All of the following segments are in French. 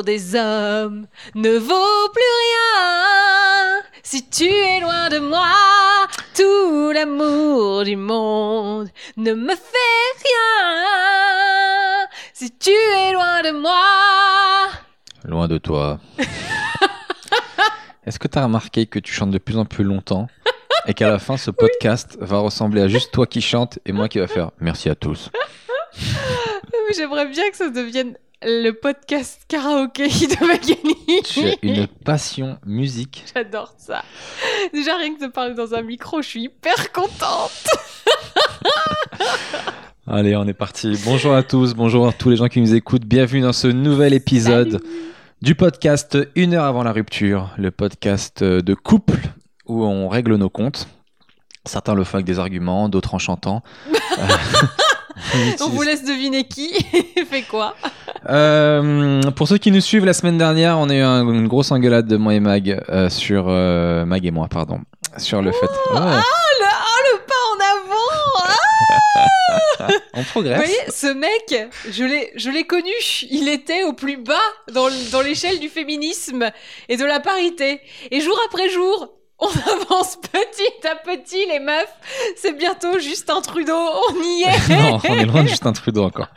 l'amour des hommes ne vaut plus rien. Si tu es loin de moi, tout l'amour du monde ne me fait rien. Si tu es loin de moi. Loin de toi. Est-ce que tu as remarqué que tu chantes de plus en plus longtemps et qu'à la fin, ce podcast va ressembler à juste toi qui chante et moi qui va faire merci à tous? J'aimerais bien que ça devienne le podcast karaoké de Magali. Tu as une passion musique. J'adore ça. Déjà, rien que de parler dans un micro, je suis hyper contente. Allez, on est parti. Bonjour à tous, bonjour à tous les gens qui nous écoutent. Bienvenue dans ce nouvel épisode du podcast Une heure avant la rupture, le podcast de couple où on règle nos comptes. Certains le font avec des arguments, d'autres en chantant. On vous laisse deviner qui fait quoi. Euh, pour ceux qui nous suivent, la semaine dernière, on a eu un- une grosse engueulade de moi et Mag euh, sur euh, Mag et moi, pardon, sur le fait. Ouais, Ah, le, oh, le pas en avant ah on Vous progresse. voyez, ce mec, je l'ai, je l'ai connu. Il était au plus bas dans l'échelle du féminisme et de la parité. Et jour après jour, on avance petit à petit, les meufs. C'est bientôt Justin Trudeau. On y est. non, on est loin de Justin Trudeau encore.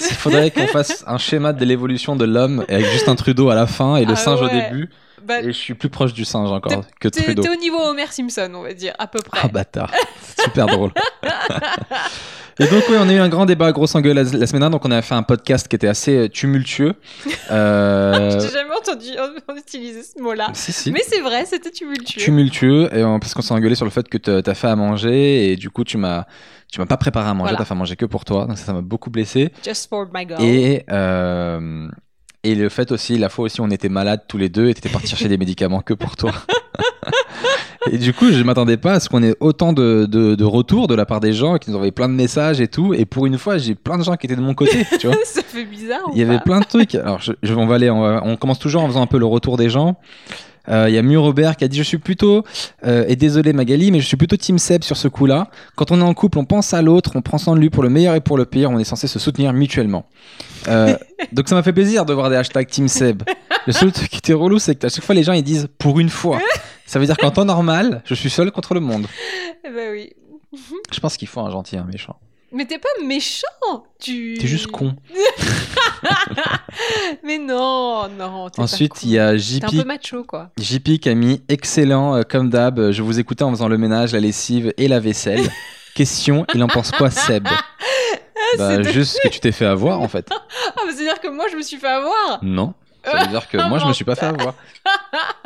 Il faudrait qu'on fasse un schéma de l'évolution de l'homme avec Justin Trudeau à la fin et le Ah singe au début. Bah, Et je suis plus proche du singe encore que Trudeau. t'es au niveau Homer Simpson, on va dire, à peu près. Ah bâtard, c'est super drôle. Et donc oui, on a eu un grand débat, grosse engueulade la, la semaine dernière, donc on a fait un podcast qui était assez euh, tumultueux. Euh, J'ai jamais entendu on utiliser ce mot-là. si si. Mais c'est vrai, c'était tumultueux. tumultueux et, euh, parce qu'on s'est engueulé sur le fait que t'as fait à manger et du coup tu m'as tu m'as pas préparé à manger, Voilà. t'as fait à manger que pour toi, donc ça ça m'a beaucoup blessé. Just for my girl. Et euh, et le fait aussi, la fois aussi on était malades tous les deux et t'étais parti chercher des médicaments que pour toi. et du coup, je m'attendais pas à ce qu'on ait autant de, de, de retours de la part des gens qui nous envoyaient plein de messages et tout. Et pour une fois, j'ai plein de gens qui étaient de mon côté, tu vois. ça fait bizarre. Il y avait plein de trucs. Alors, je, je- on va aller, on, va- on commence toujours en faisant un peu le retour des gens. Euh, Il y a Mieux Robert qui a dit Je suis plutôt, euh, et désolé Magali, mais je suis plutôt Team Seb sur ce coup-là. Quand on est en couple, on pense à l'autre, on prend soin de lui pour le meilleur et pour le pire, on est censé se soutenir mutuellement. Euh, donc ça m'a fait plaisir de voir des hashtags Team Seb. Le seul truc qui était relou, c'est que à chaque fois les gens ils disent pour une fois. Ça veut dire qu'en temps normal, je suis seul contre le monde. Eh ben oui. Je pense qu'il faut un gentil et un méchant. Mais t'es pas méchant. Tu. T'es juste con. Mais non, non. Ensuite, il y a JP un peu macho, quoi. JP qui a mis excellent euh, comme d'hab. Je vous écoutais en faisant le ménage, la lessive et la vaisselle. Question, il en pense quoi Seb Bah c'est de- juste que tu t'es fait avoir en fait. Ah, mais c'est-à-dire que moi, je me suis fait avoir? Non. Ça veut dire que moi je me suis pas fait avoir.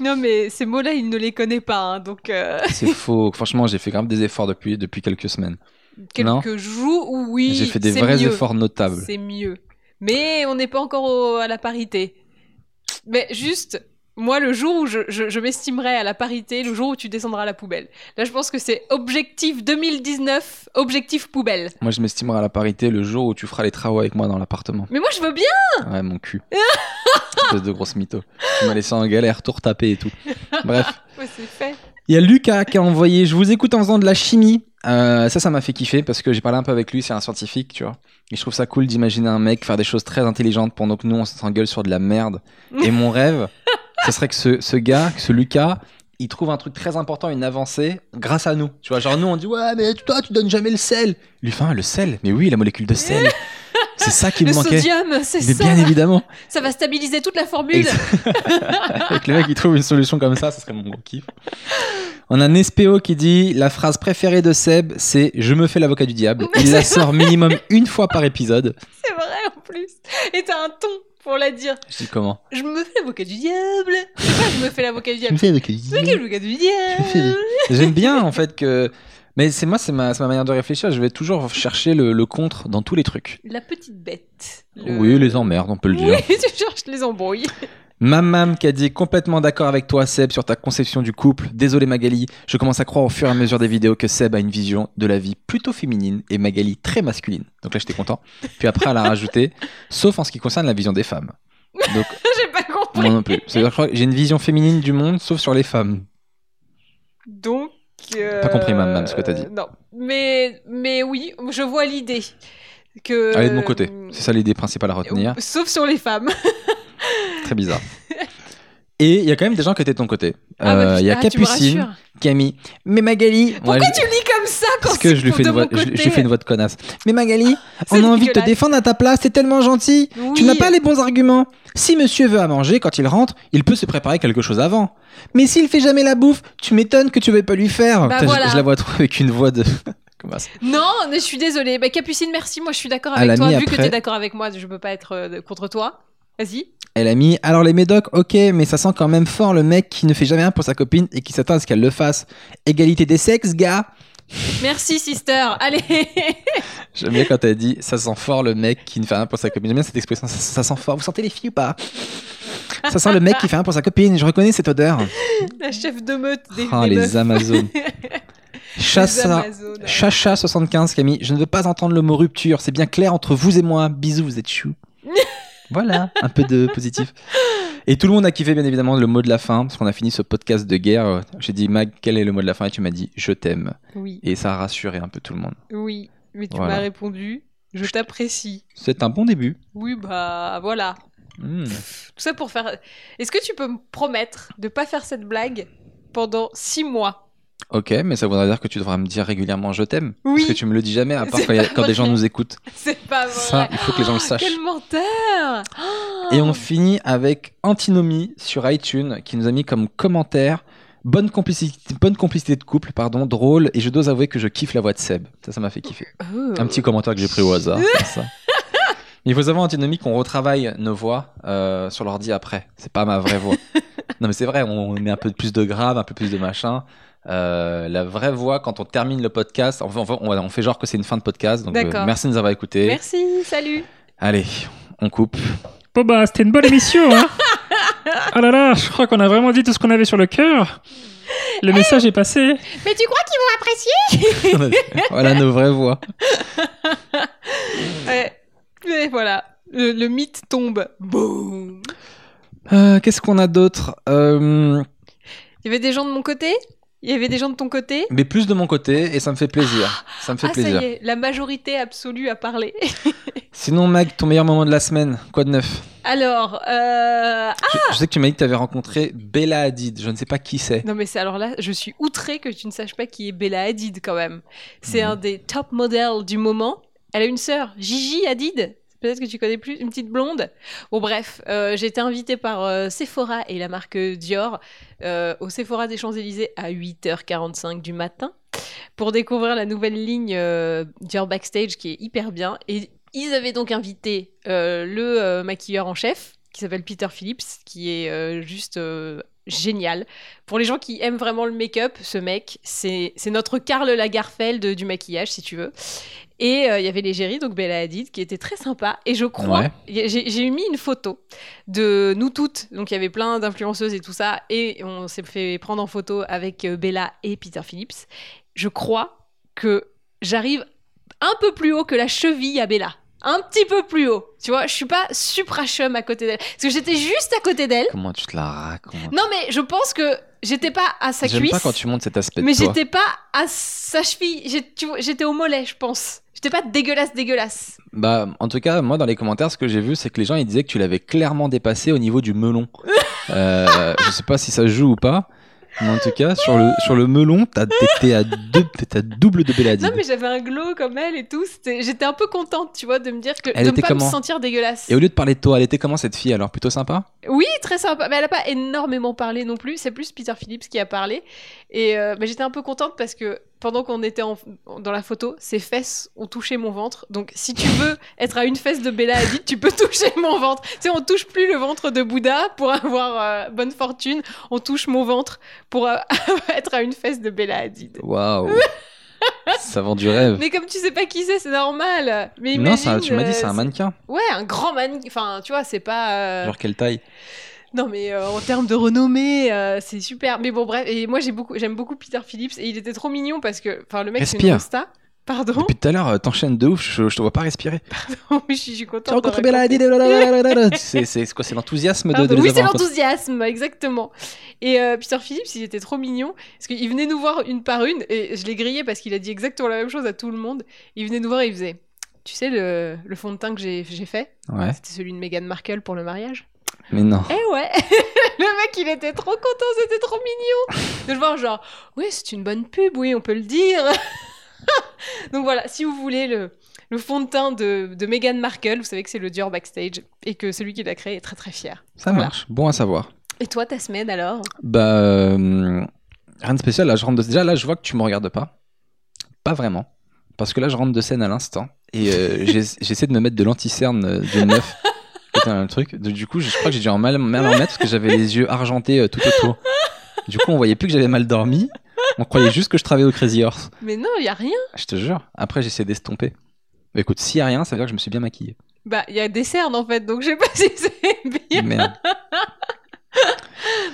Non, mais ces mots-là, il ne les connaît pas. hein, donc, euh, C'est faux. Franchement, j'ai fait grave des efforts depuis depuis quelques semaines. Quelques jours, oui. j'ai fait des vrais mieux. efforts notables. C'est mieux. Mais on n'est pas encore au- à la parité. Mais juste, moi, le jour où je, je- je m'estimerai à la parité, le jour où tu descendras à la poubelle. Là, je pense que c'est objectif 2019, objectif poubelle. Moi je m'estimerai à la parité le jour où tu feras les travaux avec moi dans l'appartement. Mais moi, je veux bien. Ouais, mon cul. Espèce de grosse mytho. Tu m'as laissé en galère, tout retapé et tout. Bref. Ouais, c'est fait. Il y a Lucas qui a envoyé Je vous écoute en faisant de la chimie. Euh, ça, ça m'a fait kiffer parce que j'ai parlé un peu avec lui. C'est un scientifique, tu vois. Et je trouve ça cool d'imaginer un mec faire des choses très intelligentes pendant que nous, on s'engueule sur de la merde. Et mon rêve, ce serait que ce, ce gars, que ce Lucas, il trouve un truc très important, une avancée, grâce à nous. Tu vois, genre nous, on dit Ouais, mais toi, tu donnes jamais le sel. Lui, Ah, le sel? Mais oui, la molécule de sel. C'est ça qui me Le manquait. sodium, c'est Mais ça. bien évidemment. Ça va stabiliser toute la formule. Avec le mec qui trouve une solution comme ça, ça serait mon gros kiff. On a un SPO qui dit La phrase préférée de Seb, c'est Je me fais l'avocat du diable. Il la sort minimum une fois par épisode. C'est vrai en plus. Et t'as un ton pour la dire. Je dis comment? Je me fais l'avocat du diable. C'est je me fais l'avocat du diable fais l'avocat du Je me fais l'avocat du diable. J'aime bien en fait que. Mais c'est moi, c'est ma, ma manière de réfléchir. Je vais toujours chercher le, le contre dans tous les trucs. La petite bête. Le- Oui, les emmerdes, on peut le dire. Oui, tu cherches les embrouilles. Mamam qui a dit complètement d'accord avec toi Seb sur ta conception du couple. Désolé Magali, je commence à croire au fur et à mesure des vidéos que Seb a une vision de la vie plutôt féminine et Magali très masculine. Donc là j'étais content. Puis après elle a rajouté, sauf en ce qui concerne la vision des femmes. Donc J'ai pas compris. moi non plus. C'est-à-dire que j'ai une vision féminine du monde sauf sur les femmes. Donc. Euh, Pas compris, Mam, ce que t'as dit. Non. Mais, mais oui, je vois l'idée. que. Allez de mon côté. C'est ça l'idée principale à retenir. Sauf sur les femmes. Très bizarre. Et il y a quand même des gens qui étaient de ton côté. Ah, bah, Euh, Il y a me Capucine qui a mis Mais Magali. Pourquoi tu lis ça quand Parce que je lui fais une voix, je, côté je lui fais une voix de connasse. Mais Magali, on a envie de te défendre à ta place, c'est tellement gentil. Oui. Tu n'as pas les bons arguments. Si monsieur veut à manger, quand il rentre, il peut se préparer quelque chose avant. Mais s'il fait jamais la bouffe, tu m'étonnes que tu veux pas lui faire. Bah je- la vois trop avec une voix de. Non, mais je suis désolée. Bah, Capucine, merci. Moi, je suis d'accord avec toi. Vu que après- tu es d'accord avec moi, je peux pas être euh, contre toi. Vas-y. Elle a mis Alors les médocs, ok, mais ça sent quand même fort le mec qui ne fait jamais rien pour sa copine et qui s'attend à ce qu'elle le fasse. Égalité des sexes, gars Merci, sister. Allez. J'aime bien quand t'as dit Ça sent fort le mec qui ne fait rien pour sa copine. J'aime bien cette expression, ça, ça sent fort. Vous sentez les filles ou pas? Ça sent le mec qui fait rien pour sa copine. Je reconnais cette odeur. La chef de meute des, des les meufs. Amazones. Chassa. Amazones. Chacha75 Camille, je ne veux pas entendre le mot rupture, c'est bien clair entre vous et moi. Bisous, vous êtes chou. voilà, un peu de positif. Et tout le monde a kiffé bien évidemment le mot de la fin, parce qu'on a fini ce podcast de guerre. J'ai dit Mag, quel est le mot de la fin? Et tu m'as dit je t'aime. Oui, Et ça a rassuré un peu tout le monde. oui. Mais tu Voilà. m'as répondu. Je t'apprécie. C'est un bon début. Oui, bah voilà. Hmm. Tout ça pour faire. Est-ce que tu peux me promettre de pas faire cette blague pendant six mois? Ok, mais ça voudrait dire que tu devras me dire régulièrement je t'aime. Oui. Parce que tu me le dis jamais, à part quand, il y a- pas quand des gens nous écoutent. C'est pas vrai. Ça, il faut que les gens le Oh, sachent. Quel menteur Oh. Et on finit avec Antinomie sur iTunes qui nous a mis comme commentaire bonne complicité, bonne complicité de couple, pardon, drôle. Et je dois avouer que je kiffe la voix de Seb. Ça, ça m'a fait kiffer. Oh. Un petit commentaire que j'ai pris au hasard. ça. Il faut savoir, Antinomie, qu'on retravaille nos voix euh, sur l'ordi après. C'est pas ma vraie voix. non, mais c'est vrai, on met un peu plus de grave, un peu plus de machin. Euh, la vraie voix, quand on termine le podcast, on fait, on fait- on- on fait genre que c'est une fin de podcast. Donc, euh, D'accord. merci de nous avoir écoutés. Merci, salut. Allez, on coupe. Bon bah c'était une bonne émission hein Ah là là, je crois qu'on a vraiment dit tout ce qu'on avait sur le cœur. Le message est passé. Mais tu crois qu'ils vont apprécier voilà nos vraies voix. Ouais. Et voilà. Le, le mythe tombe. Boum. Euh, Qu'est-ce qu'on a d'autre? Euh, Il y avait des gens de mon côté? Il y avait des gens de ton côté Mais plus de mon côté, et ça me fait plaisir. Ça me fait Ah, ça plaisir. y est, la majorité absolue a parlé. Sinon, Mag, ton meilleur moment de la semaine, quoi de neuf? Alors, euh... je, je sais que tu m'as dit que tu avais rencontré Bella Hadid. Je ne sais pas qui c'est. Non mais c'est alors là, je suis outrée que tu ne saches pas qui est Bella Hadid quand même. C'est Mhm. un des top modèles du moment. Elle a une sœur, Gigi Hadid. Peut-être que tu connais plus, une petite blonde. Bon bref, euh, j'ai été invitée par euh, Sephora et la marque Dior euh, au Sephora des Champs-Élysées à 8h45 du matin pour découvrir la nouvelle ligne Dior Backstage qui est hyper bien. Et ils avaient donc invité le maquilleur en chef qui s'appelle Peter Phillips, qui est juste génial. Pour les gens qui aiment vraiment le make-up, ce mec, c'est c'est notre Karl Lagerfeld du maquillage, si tu veux. Et euh, il y avait l'égérie, donc Bella Hadid, qui était très sympa. Et je crois, Ouais. j'ai mis une photo de nous toutes. Donc il y avait plein d'influenceuses et tout ça. Et on s'est fait prendre en photo avec euh, Bella et Peter Phillips. Je crois que j'arrive un peu plus haut que la cheville à Bella. Un petit peu plus haut. Tu vois, je suis pas supra chum à côté d'elle. Parce que j'étais juste à côté d'elle. Comment tu te la racontes? Non, mais je pense que j'étais pas à sa cuisse. pas quand tu montes cet aspect Mais j'étais pas à sa cheville. J'étais au mollet, je pense. J'étais pas dégueulasse, dégueulasse. Bah, en tout cas, moi, dans les commentaires, ce que j'ai vu, c'est que les gens, ils disaient que tu l'avais clairement dépassé au niveau du melon. Euh, je sais pas si ça joue ou pas. Mais en tout cas, sur le, sur le melon, t'étais à, deux, t'étais à double de Hadid. Non, mais j'avais un glow comme elle et tout. J'étais un peu contente, tu vois, de me dire que. Elle de était pas me comment sentir dégueulasse. Et au lieu de parler de toi, elle était comment cette fille alors? Plutôt sympa? Oui, très sympa. Mais elle a pas énormément parlé non plus. C'est plus Peter Phillips qui a parlé. Et euh, mais j'étais un peu contente parce que pendant qu'on était en- dans la photo, ses fesses ont touché mon ventre. Donc si tu veux être à une fesse de Bella Hadid, tu peux toucher mon ventre. Tu sais, on touche plus le ventre de Bouddha pour avoir euh, bonne fortune. On touche mon ventre pour euh, être à une fesse de Bella Hadid. Waouh Ça vend du rêve. Mais comme tu sais pas qui c'est, c'est normal. Mais non, ça, imagine, tu m'as dit, euh, c'est un mannequin. Ouais, un grand mannequin. Enfin, tu vois, c'est pas. euh, Genre quelle taille? Non, mais euh, en termes de renommée, euh, c'est super. Mais bon, bref. Et moi, j'ai beaucoup, j'aime beaucoup Peter Phillips. Et il était trop mignon parce que, enfin, le mec, c'est une rosta. Pardon? Depuis tout à l'heure, euh, t'enchaînes de ouf, je, je te vois pas respirer. Je suis je suis contente. C'est c'est quoi C'est l'enthousiasme de, Pardon. de les oui, c'est l'enthousiasme, exactement. Et euh, Peter Phillips, il était trop mignon parce qu'il venait nous voir une par une et je l'ai grillé parce qu'il a dit exactement la même chose à tout le monde. Il venait nous voir et il faisait tu sais, le, le fond de teint que j'ai j'ai fait, Ouais. c'était celui de Meghan Markle pour le mariage. Mais non. Eh ouais Le mec, il était trop content, c'était trop mignon De le voir genre, oui, c'est une bonne pub, oui, on peut le dire. Donc voilà, si vous voulez le, le fond de teint de, de Meghan Markle, vous savez que c'est le Dior Backstage et que celui qui l'a créé est très très fier. Ça Voilà. marche. Bon à savoir. Et toi, ta semaine alors? Bah, euh, rien de spécial. Là, je rentre de... Déjà, là, je vois que tu me regardes pas. Pas vraiment. Parce que là, je rentre de scène à l'instant. Et euh, j'essaie de me mettre de l'anti-cerne euh, de neuf. C'était un truc. Du coup, je crois que j'ai dû en mal, mal en mettre parce que j'avais les yeux argentés euh, tout autour. Du coup, on voyait plus que j'avais mal dormi. On croyait juste que je travaillais au Crazy Horse. Mais non, il y a rien. Je te jure. Après, j'essaie d'estomper. Mais écoute, s'il y a rien, ça veut dire que je me suis bien maquillé. Bah, il y a des cernes en fait, donc je sais pas si c'est bien. Merde.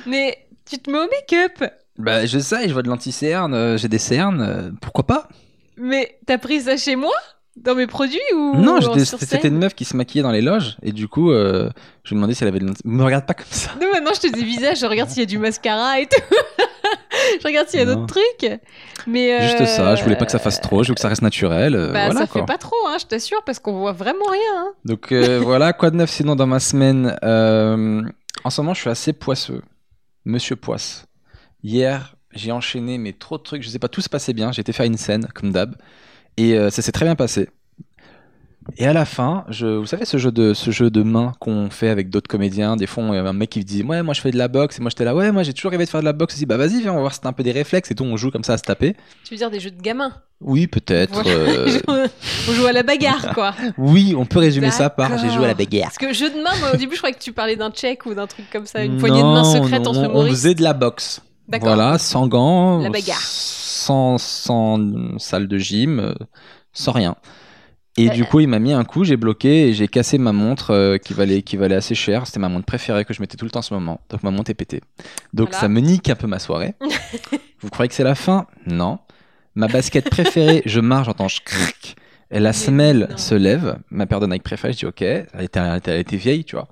Mais tu te mets au make-up. Bah, je sais, je vois de l'anti-cerne, euh, j'ai des cernes. euh, pourquoi pas? Mais t'as pris ça chez moi? Dans mes produits ou Non, c'était une meuf qui se maquillait dans les loges. Et du coup, euh, je lui demandais si elle avait de Me regarde pas comme ça. Non, maintenant je te dis visage, je regarde s'il y a du mascara et tout. je regarde s'il y a d'autres trucs. Mais euh, Juste ça, je voulais pas que ça fasse trop, je veux que ça reste naturel. euh, Bah, voilà, ça quoi. fait pas trop, hein, je t'assure, parce qu'on voit vraiment rien. hein. Donc euh, voilà, quoi de neuf sinon dans ma semaine Euh, En ce moment, je suis assez poisseux. Monsieur Poisse. Hier, j'ai enchaîné, mais trop de trucs, je sais pas, tout se passait bien. J'ai été faire une scène, comme d'hab. Et euh, ça s'est très bien passé. Et à la fin, je, vous savez ce jeu de ce jeu de main qu'on fait avec d'autres comédiens? Des fois, il y a un mec qui dit ouais moi je fais de la boxe et moi j'étais là ouais moi j'ai toujours rêvé de faire de la boxe aussi. Bah vas-y viens on va voir si t'as un peu des réflexes et tout. On joue comme ça à se taper. Tu veux dire des jeux de gamins? Oui peut-être. Voilà. euh, On joue à la bagarre, quoi. Oui on peut résumer ça par j'ai joué à la bagarre. Parce que jeu de main, moi au début je croyais que tu parlais d'un check ou d'un truc comme ça, une poignée de main secrète non, entre on, on faisait de la boxe. Voilà, sans gants, La bagarre. Sans, sans salle de gym, euh, sans rien. Et Euh, du coup, il m'a mis un coup, j'ai bloqué et j'ai cassé ma montre euh, qui, valait, qui valait assez cher. C'était ma montre préférée que je mettais tout le temps en ce moment. Donc ma montre est pétée. Donc Voilà. ça me nique un peu ma soirée. Vous croyez que c'est la fin? Non. Ma basket préférée, je marche, j'entends cric. Et la semelle se lève. Ma paire de Nike préférée, je dis ok. Elle était- elle était vieille, tu vois.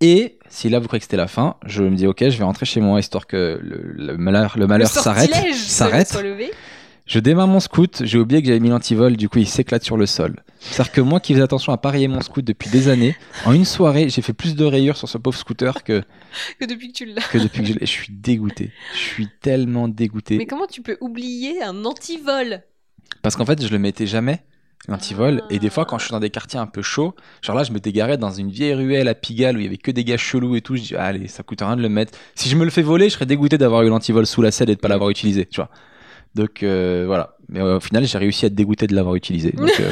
Et si là vous croyez que c'était la fin, je me dis ok, je vais rentrer chez moi histoire que le, le malheur, le malheur s'arrête. S'arrête. Je démarre mon scoot, j'ai oublié que j'avais mis l'antivol, du coup il s'éclate sur le sol. C'est-à-dire que moi qui faisais attention à parier mon scoot depuis des années, en une soirée j'ai fait plus de rayures sur ce pauvre scooter que, Que depuis que tu l'as. que depuis que je. Je suis dégoûté. Je suis tellement dégoûté. Mais comment tu peux oublier un antivol? Parce qu'en fait je le mettais jamais, l'antivol. Ah. Et des fois quand je suis dans des quartiers un peu chauds, genre là je m'étais garé dans une vieille ruelle à Pigalle où il y avait que des gars chelous et tout, je dis ah, allez ça coûte rien de le mettre. Si je me le fais voler je serais dégoûté d'avoir eu l'antivol sous la selle et de pas l'avoir utilisé, tu vois. Donc euh, voilà. Mais euh, au final j'ai réussi à être dégoûté de l'avoir utilisé. Donc, euh,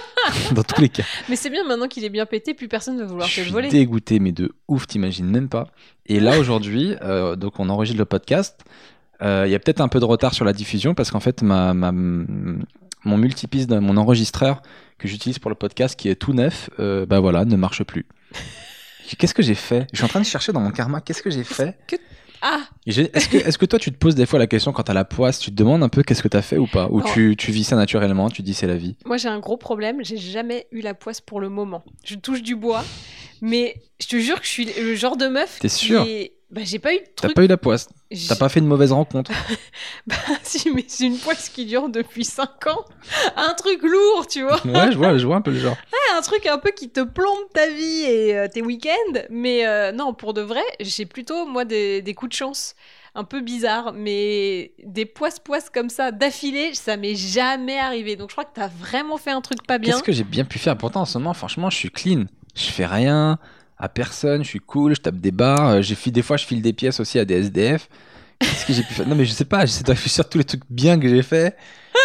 dans tous les cas. Mais c'est bien maintenant qu'il est bien pété, plus personne ne va vouloir Je te le suis voler. dégoûté, mais de ouf, t'imagines même pas. Et là, aujourd'hui, donc on enregistre le podcast. Il y a peut-être un peu de retard sur la diffusion parce qu'en fait, ma, ma- mon multipiste, de- mon enregistreur que j'utilise pour le podcast, qui est tout neuf, euh, bah voilà, ne marche plus. Qu'est-ce que j'ai fait? Je suis en train de chercher dans mon karma, qu'est-ce que j'ai fait? Ah Et j'ai- Est-ce que, est que toi, tu te poses des fois la question quand t'as la poisse, tu te demandes un peu qu'est-ce que t'as fait ou pas? Ou tu, tu vis ça naturellement, tu dis c'est la vie? Moi, j'ai un gros problème. J'ai jamais eu la poisse pour le moment. Je touche du bois, mais je te jure que je suis le genre de meuf. T'es qui sûre est- Bah, j'ai pas eu de T'as pas eu la poisse T'as pas fait une mauvaise rencontre Bah, si, mais c'est une poisse qui dure depuis 5 ans. Un truc lourd, tu vois. Ouais, je vois, je vois un peu le genre. un truc un peu qui te plombe ta vie et euh, tes week-ends. Mais euh, non, pour de vrai, j'ai plutôt, moi, des, des coups de chance un peu bizarres. Mais des poisses-poisses comme ça, d'affilée, ça m'est jamais arrivé. Donc je crois que t'as vraiment fait un truc pas bien. Qu'est-ce que j'ai bien pu faire? Pourtant, en ce moment, franchement, je suis clean. Je fais rien à personne, je suis cool, je tape des barres. euh, J'ai fait des fois, je file des pièces aussi à des SDF. Qu'est-ce que j'ai pu faire? Non, mais je sais pas, j'essaie de réfléchir tous les trucs bien que j'ai fait,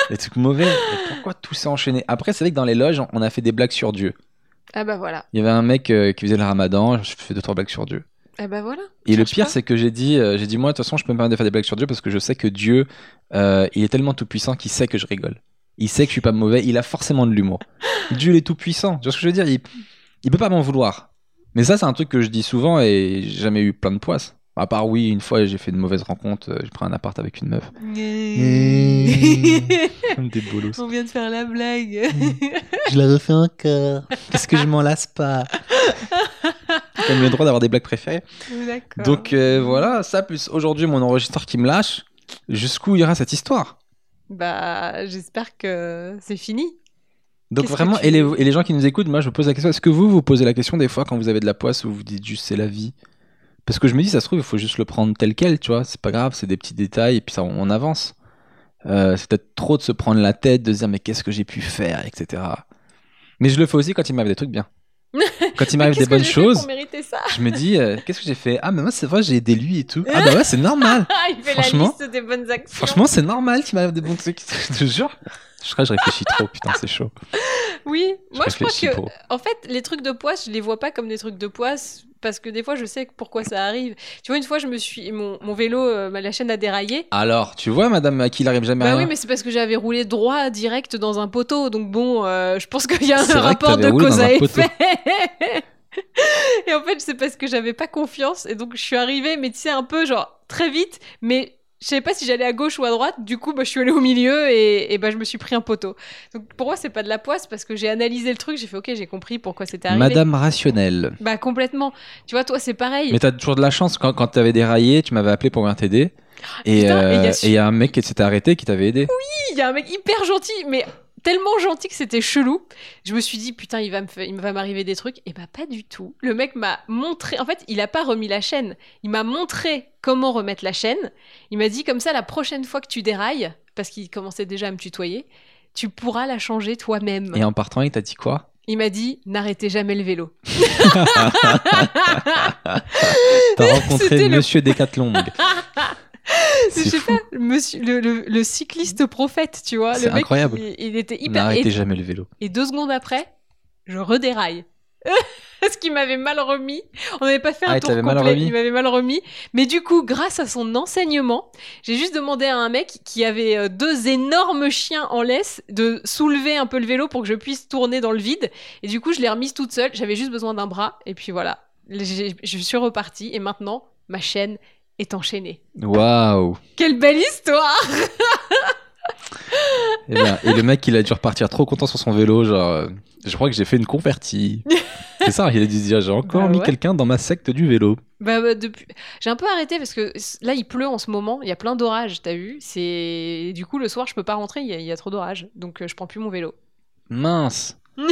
les trucs mauvais. Mais pourquoi tout s'est enchaîné? Après, c'est vrai que dans les loges, on a fait des blagues sur Dieu. Ah bah voilà. Il y avait un mec euh, qui faisait le ramadan, je fais deux, trois blagues sur Dieu. Ah bah voilà. Et le pire, c'est que j'ai dit, euh, j'ai dit, moi, de toute façon, je peux me permettre de faire des blagues sur Dieu parce que je sais que Dieu, euh, il est tellement tout puissant qu'il sait que je rigole. Il sait que je suis pas mauvais, il a forcément de l'humour. Dieu, il est tout puissant. Tu vois ce que je veux dire? Il, il peut pas m'en vouloir. Mais ça, c'est un truc que je dis souvent et j'ai jamais eu plein de poisses. À part, oui, une fois, j'ai fait une mauvaise rencontre, euh, j'ai pris un appart avec une meuf. Comme des bolos. On vient de faire la blague. Je la refais encore. Parce que je m'en lasse pas. Comme le droit d'avoir des blagues préférées. Donc euh, voilà, ça plus aujourd'hui mon enregistreur qui me lâche. Jusqu'où ira cette histoire? Bah, j'espère que c'est fini. Donc vraiment, tu- et, les, et les gens qui nous écoutent, moi je me pose la question, est-ce que vous vous posez la question des fois quand vous avez de la poisse ou vous vous dites juste c'est la vie? Parce que je me dis, ça se trouve, il faut juste le prendre tel quel, tu vois, c'est pas grave, c'est des petits détails et puis ça, on avance. Euh, c'est peut-être trop de se prendre la tête, de se dire mais qu'est-ce que j'ai pu faire, etc. Mais je le fais aussi quand il m'arrive des trucs bien. Quand il m'arrive des bonnes choses, ça? je me dis, euh, qu'est-ce que j'ai fait? Ah, mais moi c'est vrai, j'ai aidé lui et tout. Ah bah ouais, c'est normal. Il fait la Franchement- liste des bonnes actions. Franchement, c'est normal qu'il m'arrive des bons trucs, je te jure. Je crois que je réfléchis trop, putain, c'est chaud. Oui, Je moi je crois que trop. en fait les trucs de poisse, je les vois pas comme des trucs de poisse parce que des fois je sais pourquoi ça arrive. Tu vois une fois je me suis mon, mon vélo euh, la chaîne a déraillé. Alors, tu vois, madame, à qui il arrive jamais Bah rien oui, mais c'est parce que j'avais roulé droit direct dans un poteau. Donc bon, euh, je pense qu'il y a un rapport de cause à effet. et en fait, c'est parce que j'avais pas confiance et donc je suis arrivée mais tu sais un peu genre très vite mais je savais pas si j'allais à gauche ou à droite, du coup bah, je suis allée au milieu et, et bah, je me suis pris un poteau. Donc pour moi c'est pas de la poisse parce que j'ai analysé le truc, j'ai fait ok j'ai compris pourquoi c'était arrivé. Madame rationnelle. Bah complètement. Tu vois toi c'est pareil. Mais t'as toujours de la chance quand, quand t'avais déraillé, tu m'avais appelé pour venir t'aider. Et et euh, y et su- il y a un mec qui s'était arrêté qui t'avait aidé. il y a un mec hyper gentil, mais tellement gentil que c'était chelou. Je me suis dit, putain, il va me il va m'arriver des trucs. Et bah, pas du tout. Le mec m'a montré. En fait, il a pas remis la chaîne. Il m'a montré comment remettre la chaîne. Il m'a dit, comme ça, la prochaine fois que tu dérailles, parce qu'il commençait déjà à me tutoyer, tu pourras la changer toi-même. Et en partant, il t'a dit quoi? Il m'a dit, n'arrêtez jamais le vélo. T'as rencontré C'était le- Monsieur Decathlon. Je sais fou. pas, monsieur, le, le- le cycliste prophète, tu vois. C'est incroyable. Il, il était hyper. N'arrêtez et- jamais le vélo. Et deux secondes après, je redéraille. Parce qu'il m'avait mal remis. On n'avait pas fait un Ah, tour t'avait mal complet. remis il m'avait mal remis. Mais du coup, grâce à son enseignement, j'ai juste demandé à un mec qui avait euh, deux énormes chiens en laisse de soulever un peu le vélo pour que je puisse tourner dans le vide. Et du coup, je l'ai remise toute seule. J'avais juste besoin d'un bras. Et puis voilà. Je suis repartie. Et maintenant, ma chaîne est enchaînée. Waouh Quelle belle histoire et, ben, et le mec, il a dû repartir trop content sur son vélo. Genre, euh, je crois que j'ai fait une convertie. C'est ça, il a dû se dire j'ai encore Bah mis ouais. quelqu'un dans ma secte du vélo. Bah, bah, depuis... J'ai un peu arrêté parce que là il pleut en ce moment, il y a plein d'orages, t'as vu C'est Du coup le soir je peux pas rentrer, il y, a- il y a trop d'orages, donc euh, je prends plus mon vélo. Mince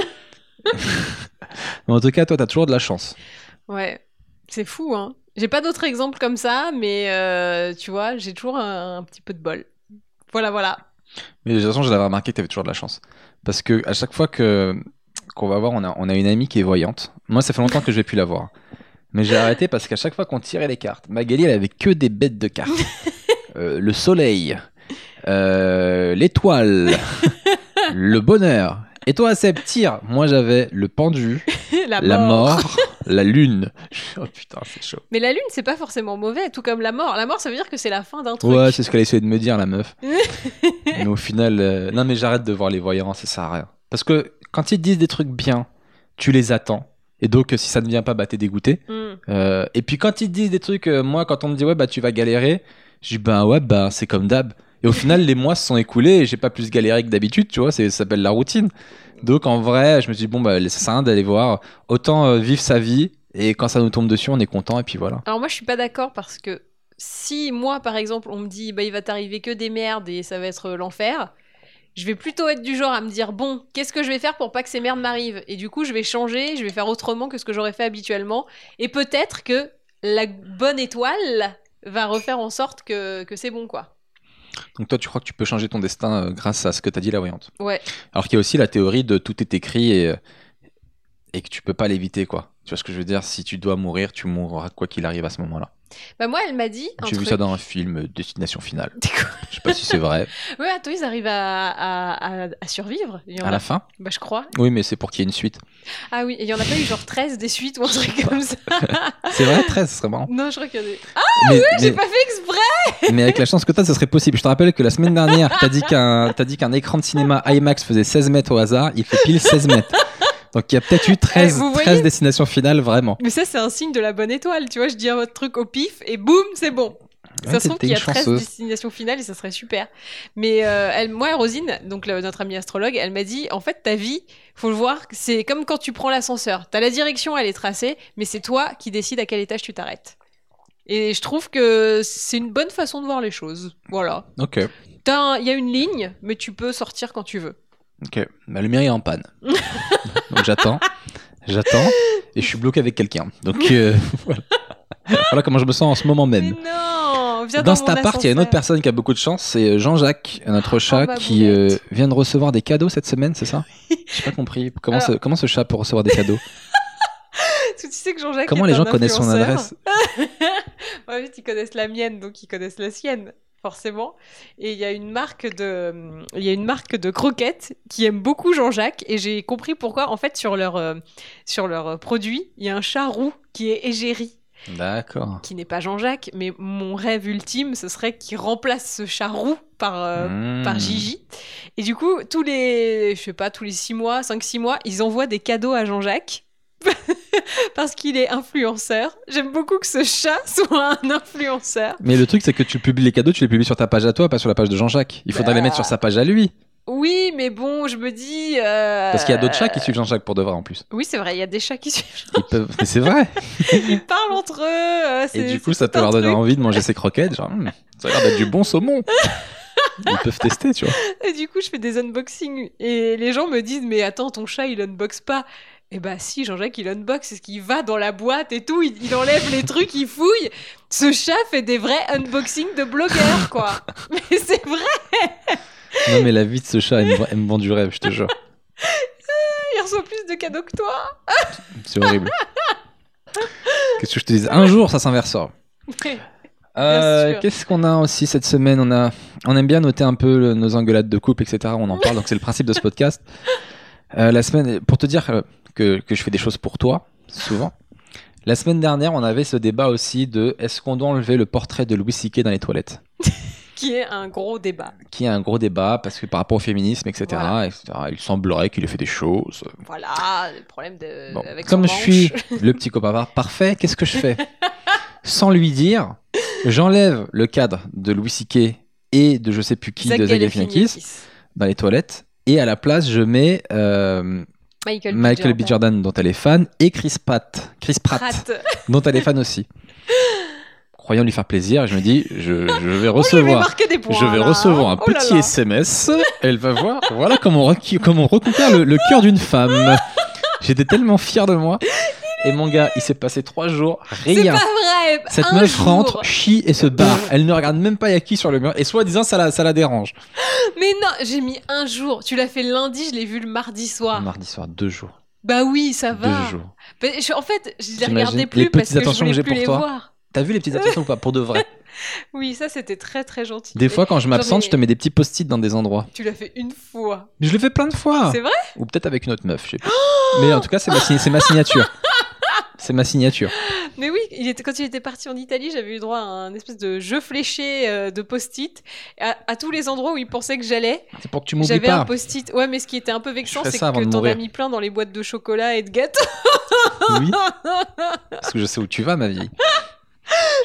En tout cas, toi, t'as toujours de la chance. Ouais, c'est fou hein. J'ai pas d'autres exemples comme ça, mais euh, tu vois, j'ai toujours un, un petit peu de bol. Voilà, voilà. Mais de toute façon, je l'avais remarqué que t'avais toujours de la chance. Parce que à chaque fois que qu'on va voir, on a, on a une amie qui est voyante. Moi, ça fait longtemps que je vais plus la voir. Mais j'ai arrêté parce qu'à chaque fois qu'on tirait les cartes, Magali, elle avait que des bêtes de cartes. Euh, le soleil, euh, l'étoile, le bonheur. Et toi, Seb, tire. Moi, j'avais le pendu, la, la mort. mort, la lune. Oh putain, c'est chaud. Mais la lune c'est pas forcément mauvais, tout comme la mort. La mort ça veut dire que c'est la fin d'un truc. Ouais, c'est ce qu'elle essayait de me dire, la meuf. mais au final, euh, non, mais j'arrête de voir les voyants, ça sert à rien. Parce que quand ils te disent des trucs bien, tu les attends. Et donc, si ça ne vient pas, bah, t'es dégoûté. Hmm. Euh, et puis, quand ils te disent des trucs, euh, moi, quand on me dit, ouais, bah, tu vas galérer, je dis, bah, ouais, bah, c'est comme d'hab. Et au final, les mois se sont écoulés et j'ai pas plus galéré que d'habitude, tu vois, ça s'appelle la routine. Donc, en vrai, je me suis dit, bon, bah, ça sert à d'aller voir. Autant euh, vivre sa vie. Et quand ça nous tombe dessus, on est content, et puis voilà. Alors moi je suis pas d'accord parce que si moi par exemple on me dit bah il va t'arriver que des merdes et ça va être l'enfer, je vais plutôt être du genre à me dire bon qu'est-ce que je vais faire pour pas que ces merdes m'arrivent? Et du coup je vais changer, je vais faire autrement que ce que j'aurais fait habituellement et peut-être que la bonne étoile va refaire en sorte que, que c'est bon quoi. Donc, toi, tu crois que tu peux changer ton destin euh, grâce à ce que t'as dit, la voyante Ouais. Alors qu'il y a aussi la théorie de tout est écrit et, et que tu peux pas l'éviter, quoi. Tu vois ce que je veux dire? Si tu dois mourir, tu mourras quoi qu'il arrive à ce moment-là. Bah moi elle m'a dit J'ai vu ça dans un film, euh, Destination Finale. Je sais pas si c'est vrai. Ouais attends ils arrivent à, à, à- à survivre. Il y en À a- la fin? Bah je crois. Oui, mais c'est pour qu'il y ait une suite. Ah oui et il y en a pas eu genre 13 des suites ou un truc comme ça? C'est vrai, 13, ce serait marrant. non je crois qu'il y en a eu. mais, J'ai mais- pas fait exprès mais avec la chance que t'as, ce serait possible. Je te rappelle que la semaine dernière, t'as dit qu'un t'as dit qu'un écran de cinéma IMAX faisait 16 mètres au hasard. Il fait pile 16 mètres. Donc il y a peut-être eu 13, Eh, vous voyez 13 destinations finales, vraiment. Mais ça, c'est un signe de la bonne étoile. Tu vois, je dis un votre truc au pif et boum, c'est bon. Ça se trouve qu'il y a une 13 chanceuse. destinations finales et ça serait super. Mais euh, elle, moi, Rosine, donc le- notre amie astrologue, elle m'a dit en fait, ta vie, faut le voir, c'est comme quand tu prends l'ascenseur. T'as la direction, elle est tracée, mais c'est toi qui décides à quel étage tu t'arrêtes. Et je trouve que c'est une bonne façon de voir les choses. Voilà. Ok. Il y a une ligne, mais tu peux sortir quand tu veux. Ok, bah, le mien est en panne. Donc j'attends, j'attends, et je suis bloqué avec quelqu'un. Donc euh, voilà. Voilà comment je me sens en ce moment Mais même. non viens Dans mon cet appart, il y a une autre personne qui a beaucoup de chance, c'est Jean-Jacques, notre chat, ma qui euh, vient de recevoir des cadeaux cette semaine, c'est ça J'ai pas compris. Comment, Alors- ce, comment ce chat peut recevoir des cadeaux tu sais que Jean-Jacques Comment les gens connaissent son adresse En fait, ils connaissent la mienne, donc ils connaissent la sienne, forcément. Et il y a une marque de, il y a une marque de croquettes qui aime beaucoup Jean-Jacques, et j'ai compris pourquoi. En fait, sur leur, euh, sur leur euh, produit, il y a un chat roux qui est égérie, D'accord. qui n'est pas Jean-Jacques, mais mon rêve ultime, ce serait qu'il remplace ce chat roux par, euh, Mmh. par Gigi. Et du coup, tous les, je sais pas, tous les 6 mois, 5-6 mois, ils envoient des cadeaux à Jean-Jacques. Parce qu'il est influenceur. J'aime beaucoup que ce chat soit un influenceur. Mais le truc, c'est que tu publies les cadeaux, tu les publies sur ta page à toi, pas sur la page de Jean-Jacques. Il faudrait Bah. les mettre sur sa page à lui. Oui, mais bon, je me dis. euh, Parce qu'il y a d'autres chats qui suivent Jean-Jacques pour de vrai en plus. Oui, c'est vrai, il y a des chats qui suivent. Peuvent... Mais c'est vrai. Ils parlent entre eux. euh, Et du coup, ça peut leur donner truc. envie de manger ses croquettes. Genre, Hum, ça a l'air d'être du bon saumon. Ils peuvent tester, tu vois. Et du coup, je fais des unboxings. Et les gens me disent Mais attends, ton chat, il unbox pas. Eh bah si, Jean-Jacques, il unbox, c'est ce qu'il va dans la boîte et tout, il, il enlève les trucs, il fouille. Ce chat fait des vrais unboxings de blogueurs, quoi. Mais c'est vrai, Non, mais la vie de ce chat, elle me, elle me vend du rêve, je te jure. il reçoit plus de cadeaux que toi. C'est horrible. Qu'est-ce que je te dis Un jour, ça s'inversera. Euh. Qu'est-ce qu'on a aussi cette semaine? On, a, on aime bien noter un peu le- nos engueulades de couple, etc. On en parle, donc c'est le principe de ce podcast. Euh, la semaine, pour te dire euh, que, que je fais des choses pour toi, souvent. La semaine dernière, on avait ce débat aussi de est-ce qu'on doit enlever le portrait de Louis C.K. dans les toilettes? Qui est un gros débat. Qui est un gros débat parce que par rapport au féminisme, etc. Voilà. etc., il semblerait qu'il ait fait des choses. Voilà, le problème de, Bon, avec comme je suis le petit copain par- parfait, qu'est-ce que je fais? Sans lui dire, j'enlève le cadre de Louis C.K. et de je sais plus qui Zach de. Galifianakis dans les toilettes et à la place je mets euh, Michael, Michael B. Jordan dont elle est fan et Chris Pratt, Chris Pratt, Pratt. dont elle est fan aussi. Croyant lui faire plaisir, je me dis je, je vais Oh, je vais recevoir points. je vais recevoir un Oh là petit là. SMS. Elle va voir. Voilà comment on, comment on reconquiert le, le cœur d'une femme. J'étais tellement fier de moi. Et mon gars, il s'est passé trois jours, C'est rien. pas vrai. Cette un meuf jour. rentre, chie et se barre. Elle ne regarde même pas y a qui sur le mur. Et soi-disant, ça la, ça la dérange. Mais non, j'ai mis un jour. Tu l'as fait lundi, je l'ai vu le mardi soir. Mardi soir, deux jours. Bah oui, ça va. Deux jours. Je- en fait, je les regardais les plus parce petites que je attentions que voulais j'ai plus pour les toi voir. T'as vu les petites attentions ou pas Pour de vrai. Oui, ça c'était très très gentil. Des fois, quand je m'absente, je te mets des petits post-it dans des endroits. Tu l'as fait une fois. Mais je le fais plein de fois. C'est vrai? Ou peut-être avec une autre meuf, je sais pas. Mais en tout cas, c'est ma, c'est ma signature. C'est ma signature. Mais oui, il était, quand il était parti en Italie, j'avais eu droit à un espèce de jeu fléché euh, de post-it. À, à tous les endroits où il pensait que j'allais, C'est pour que tu m'oublies j'avais un post-it. Ouais, mais ce qui était un peu vexant, c'est que t'en as mis plein dans les boîtes de chocolat et de gâteaux. Oui. Parce que je sais où tu vas, ma vie.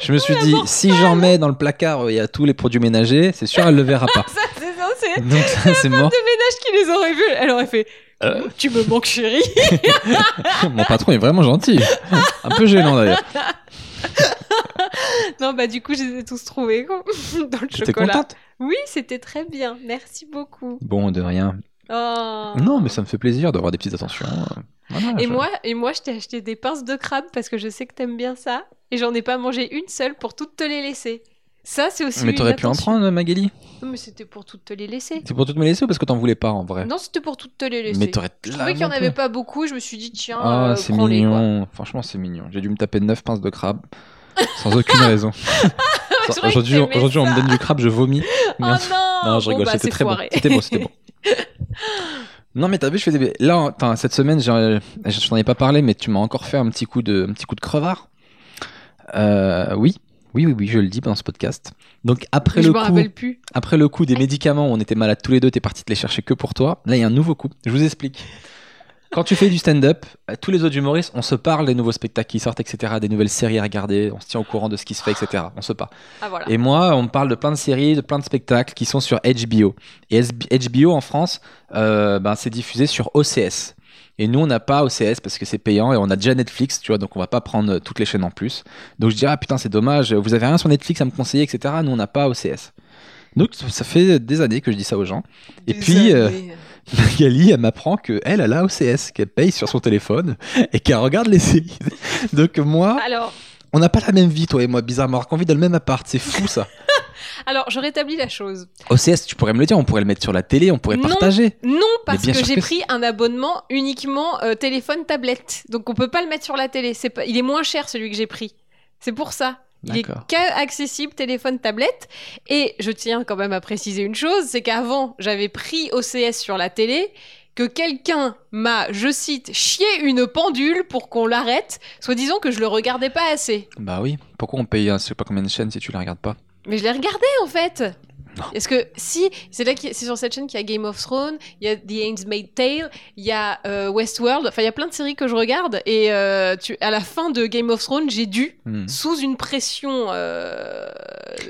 Je me suis dit, si j'en mets dans le placard, euh, il y a tous les produits ménagers, c'est sûr, elle le verra pas. Ça, c'est ça, c'est Donc ça, c'est mort. de ménage qui les aurait vus. Elle aurait fait Euh. Tu me manques, chérie. Mon patron est vraiment gentil. Un peu gênant d'ailleurs. non, bah du coup, je les ai tous trouvés quoi, dans le T'es chocolat. contente? Oui, c'était très bien. Merci beaucoup. Bon, de rien. Oh. Non, mais ça me fait plaisir d'avoir des petites attentions. Voilà, Et je- moi, et moi, je t'ai acheté des pinces de crabe parce que je sais que t'aimes bien ça. Et j'en ai pas mangé une seule pour toutes te les laisser. Ça, c'est aussi Mais t'aurais pu en prendre, Magali Non, mais c'était pour toutes te les laisser. C'est pour toutes me laisser ou parce que t'en voulais pas en vrai Non, c'était pour toutes te les laisser. Mais t'aurais Je trouvais qu'il y en avait pas beaucoup. Je me suis dit, tiens, Ah, euh, c'est quoi. mignon. Franchement, c'est mignon. J'ai dû me taper 9 pinces de crabe sans aucune raison. Aujourd'hui, aujourd'hui on me donne du crabe, je vomis. Oh non, Non, je Bon, rigole, bah, c'était très foiré. bon. C'était beau, c'était bon. non, mais t'as vu, je fais des. Là, cette semaine, je t'en ai pas parlé, mais tu m'as encore fait un petit coup de, un petit coup de crevard. Euh, oui, oui, oui, oui, je le dis dans ce podcast. Donc après je le coup, plus. après le coup des médicaments, on était malades tous les deux, t'es parti te les chercher que pour toi. Là, il y a un nouveau coup. Je vous explique. Quand tu fais du stand-up, euh, tous les autres humoristes, on se parle des nouveaux spectacles qui sortent, etc., des nouvelles séries à regarder, on se tient au courant de ce qui se fait, etc. On se parle. Ah voilà. Et moi, on me parle de plein de séries, de plein de spectacles qui sont sur HBO. Et HBO en France, euh, ben, c'est diffusé sur OCS. Et nous, on n'a pas OCS parce que c'est payant et on a déjà Netflix, tu vois, donc on va pas prendre euh, toutes les chaînes en plus. Donc je dis, ah putain, c'est dommage, vous avez rien sur Netflix à me conseiller, etc. Nous, on n'a pas OCS. Donc ça fait des années que je dis ça aux gens. Et puis, euh. Magali, elle m'apprend que elle, elle a OCS, qu'elle paye sur son téléphone et qu'elle regarde les séries. Donc moi, Alors, on n'a pas la même vie, toi et moi, bizarrement, alors qu'on vit dans le même appart, c'est fou ça. Alors, je rétablis la chose. OCS, tu pourrais me le dire, on pourrait le mettre sur la télé, on pourrait Non. partager. Non, parce que j'ai pris un abonnement uniquement euh, téléphone-tablette. Donc on peut pas le mettre sur la télé. C'est pas... Il est moins cher celui que j'ai pris. C'est pour ça. Il est D'accord. qu'accessible téléphone-tablette. Et je tiens quand même à préciser une chose, c'est qu'avant, j'avais pris OCS sur la télé, que quelqu'un m'a, je cite, chié une pendule pour qu'on l'arrête, soi-disant que je le regardais pas assez. Bah oui, pourquoi on paye un, je sais pas combien de chaînes si tu la regardes pas? Mais je l'ai regardé en fait. Est-ce que si c'est là c'est sur cette chaîne qu'il y a Game of Thrones, il y a The Handmaid's Tale, il y a euh, Westworld, enfin il y a plein de séries que je regarde et euh, tu, à la fin de Game of Thrones j'ai dû Hmm. sous une pression. euh,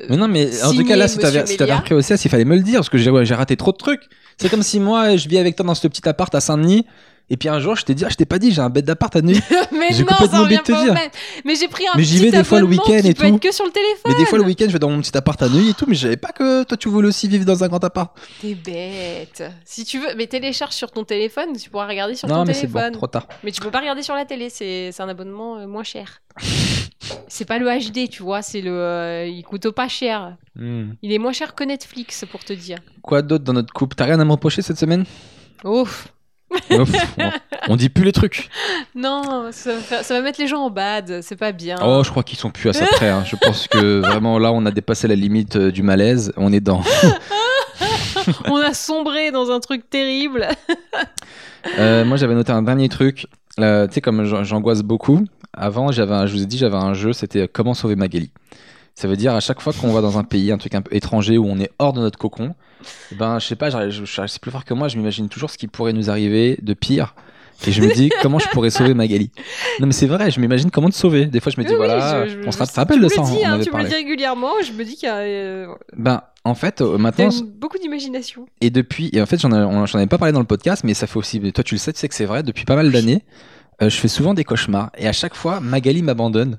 Mais non, mais en tout cas, là, si t'avais si repris OCS, il fallait me le dire, parce que j'ai ouais, raté trop de trucs. C'est comme si moi, je vis avec toi dans ce petit appart à Saint-Denis, et puis un jour, je t'ai dit, ah, je t'ai pas dit, j'ai un bête d'appart à nuit. mais J'ai non, complètement ça revient oublié de te pas dire. même. Mais j'ai pris un Mais j'y petit vais des fois le week-end et peut tout. être que sur le téléphone. Mais des fois, le week-end, je vais dans mon petit appart à Neuilly et tout, mais je savais pas que toi, tu voulais aussi vivre dans un grand appart. T'es bête. Si tu veux, mais télécharge sur ton téléphone, tu pourras regarder sur non, ton mais c'est bon, téléphone. trop tard. Mais tu peux pas regarder sur la télé, c'est c'est un abonnement euh, moins cher. c'est pas le HD, tu vois, c'est le. euh, il coûte pas cher. Hmm. Il est moins cher que Netflix, pour te dire. Quoi d'autre dans notre couple? T'as rien à me reprocher cette semaine? Ouf. Ouf, on, on dit plus les trucs. Non, ça va, faire- ça va mettre les gens en bad, c'est pas bien. Oh, je crois qu'ils sont plus à ça près. hein. Je pense que vraiment là, on a dépassé la limite euh, du malaise. On est dans. On a sombré dans un truc terrible. Euh, moi, j'avais noté un dernier truc. Euh, tu sais, comme j'an- j'angoisse beaucoup, avant, j'avais, je vous ai dit, j'avais un jeu, c'était Comment sauver Magali. Ça veut dire à chaque fois qu'on va dans un pays, un truc un peu étranger où on est hors de notre cocon, ben, je sais pas, c'est plus fort que moi, je m'imagine toujours ce qui pourrait nous arriver de pire. Et je me dis comment je pourrais sauver Magali. Non mais c'est vrai, je m'imagine comment te sauver. Des fois je me dis Oui, voilà, je- je- on se rappelle de me ça, dis, on hein, avait Tu me le dis régulièrement, je me dis qu'il y a euh, Ben en fait euh, maintenant une- beaucoup d'imagination. et depuis, et en fait, j'en avais pas parlé dans le podcast, mais ça fait aussi, toi tu le sais, tu sais que c'est vrai, depuis pas mal d'années, euh, je fais souvent des cauchemars, et à chaque fois, Magali m'abandonne,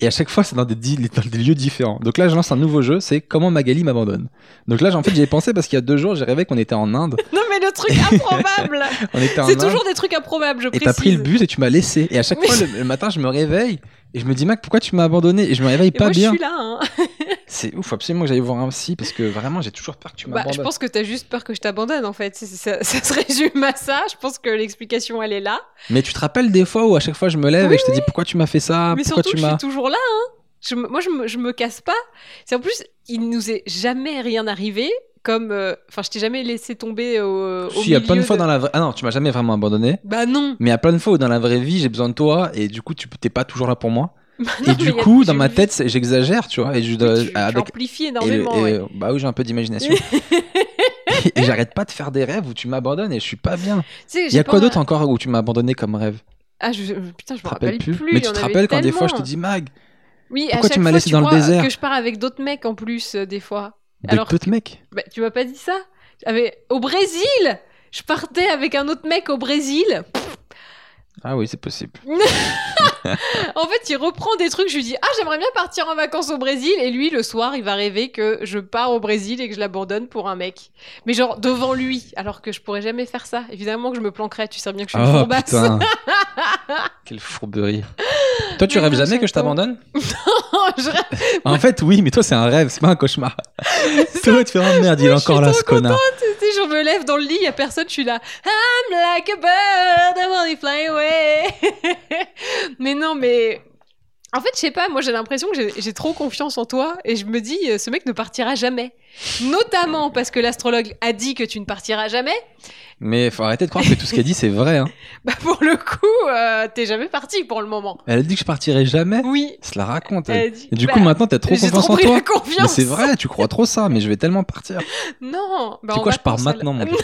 et à chaque fois, c'est dans des, di- dans des lieux différents. Donc là, je lance un nouveau jeu, c'est comment Magali m'abandonne. Donc là, en fait, j'y ai pensé parce qu'il y a deux jours, j'ai rêvé qu'on était en Inde, Non, mais le truc improbable C'est toujours des trucs improbables, je et précise. t'as pris le bus et tu m'as laissé, et à chaque fois, le, le matin, je me réveille, et je me dis, Mac, pourquoi tu m'as abandonné Et je me réveille pas moi, bien. je suis là. hein. C'est ouf, absolument que j'aille voir un psy, parce que vraiment, j'ai toujours peur que tu Bah, m'abandonnes. je pense que t'as juste peur que je t'abandonne, en fait. Ça, ça se résume à ça. Je pense que l'explication, elle est là. Mais tu te rappelles des fois où à chaque fois, je me lève Oui, et je te dis, pourquoi tu m'as fait ça? Mais Pourquoi surtout, tu je suis toujours là. Hein. Je moi, je me, je me casse pas. C'est en plus, il nous est jamais rien arrivé. Comme, euh, enfin, je t'ai jamais laissé tomber au, au Si, il y a plein de milieu fois dans la vraie. Ah non, tu m'as jamais vraiment abandonné. Bah non. Mais il y a plein de fois où dans la vraie vie, j'ai besoin de toi et du coup, tu t'es pas toujours là pour moi. Non, et du coup, dans ma tête, j'exagère, tu vois. Et je dois. Tu et- énormément. et- ouais. Bah oui, j'ai un peu d'imagination. et j'arrête pas de faire des rêves où tu m'abandonnes et je suis pas bien. Il y a quoi d'autre encore où tu m'as abandonné comme rêve? Ah, je, putain, je me rappelle plus? plus, Mais tu te rappelles quand des fois je te dis, Mag, Oui, Pourquoi à tu m'as laissé dans le désert? Que je pars avec d'autres mecs en plus, euh, des fois. De Alors- de mecs Bah, tu m'as pas dit ça Avec- Au Brésil Je partais avec un autre mec au Brésil. Ah oui, c'est possible. En fait, il reprend des trucs. Je lui dis Ah, j'aimerais bien partir en vacances au Brésil. Et lui, le soir, il va rêver que je pars au Brésil et que je l'abandonne pour un mec. Mais genre devant lui, alors que je pourrais jamais faire ça. Évidemment que je me planquerais. Tu sais bien que je suis une Oh fourbasse. putain Quelle fourberie. Toi, tu Mais rêves non, jamais que je t'abandonne Je rêve- En fait, oui, mais toi, c'est un rêve, c'est pas un cauchemar. toi, tu fais oh merde, il est Moi, je suis encore là, ce connard. Je me lève dans le lit, il y a personne, je suis là. I'm like a bird, I wanna fly away. mais non, mais. En fait, je sais pas, moi j'ai l'impression que j'ai- trop confiance en toi et je me dis, euh, ce mec ne partira jamais. Notamment parce que l'astrologue a dit que tu ne partiras jamais. Mais faut arrêter de croire que tout ce qu'elle dit, c'est vrai. Hein. Bah pour le coup, euh, t'es jamais parti pour le moment. Elle a dit que je partirais jamais? Oui. Se la raconte. Elle dit- Et du bah, coup, maintenant, t'as trop confiance trop en toi. la confiance. Mais c'est vrai, tu crois trop ça, mais je vais tellement partir. Non. Bah, C'est quoi, je pars maintenant, mon.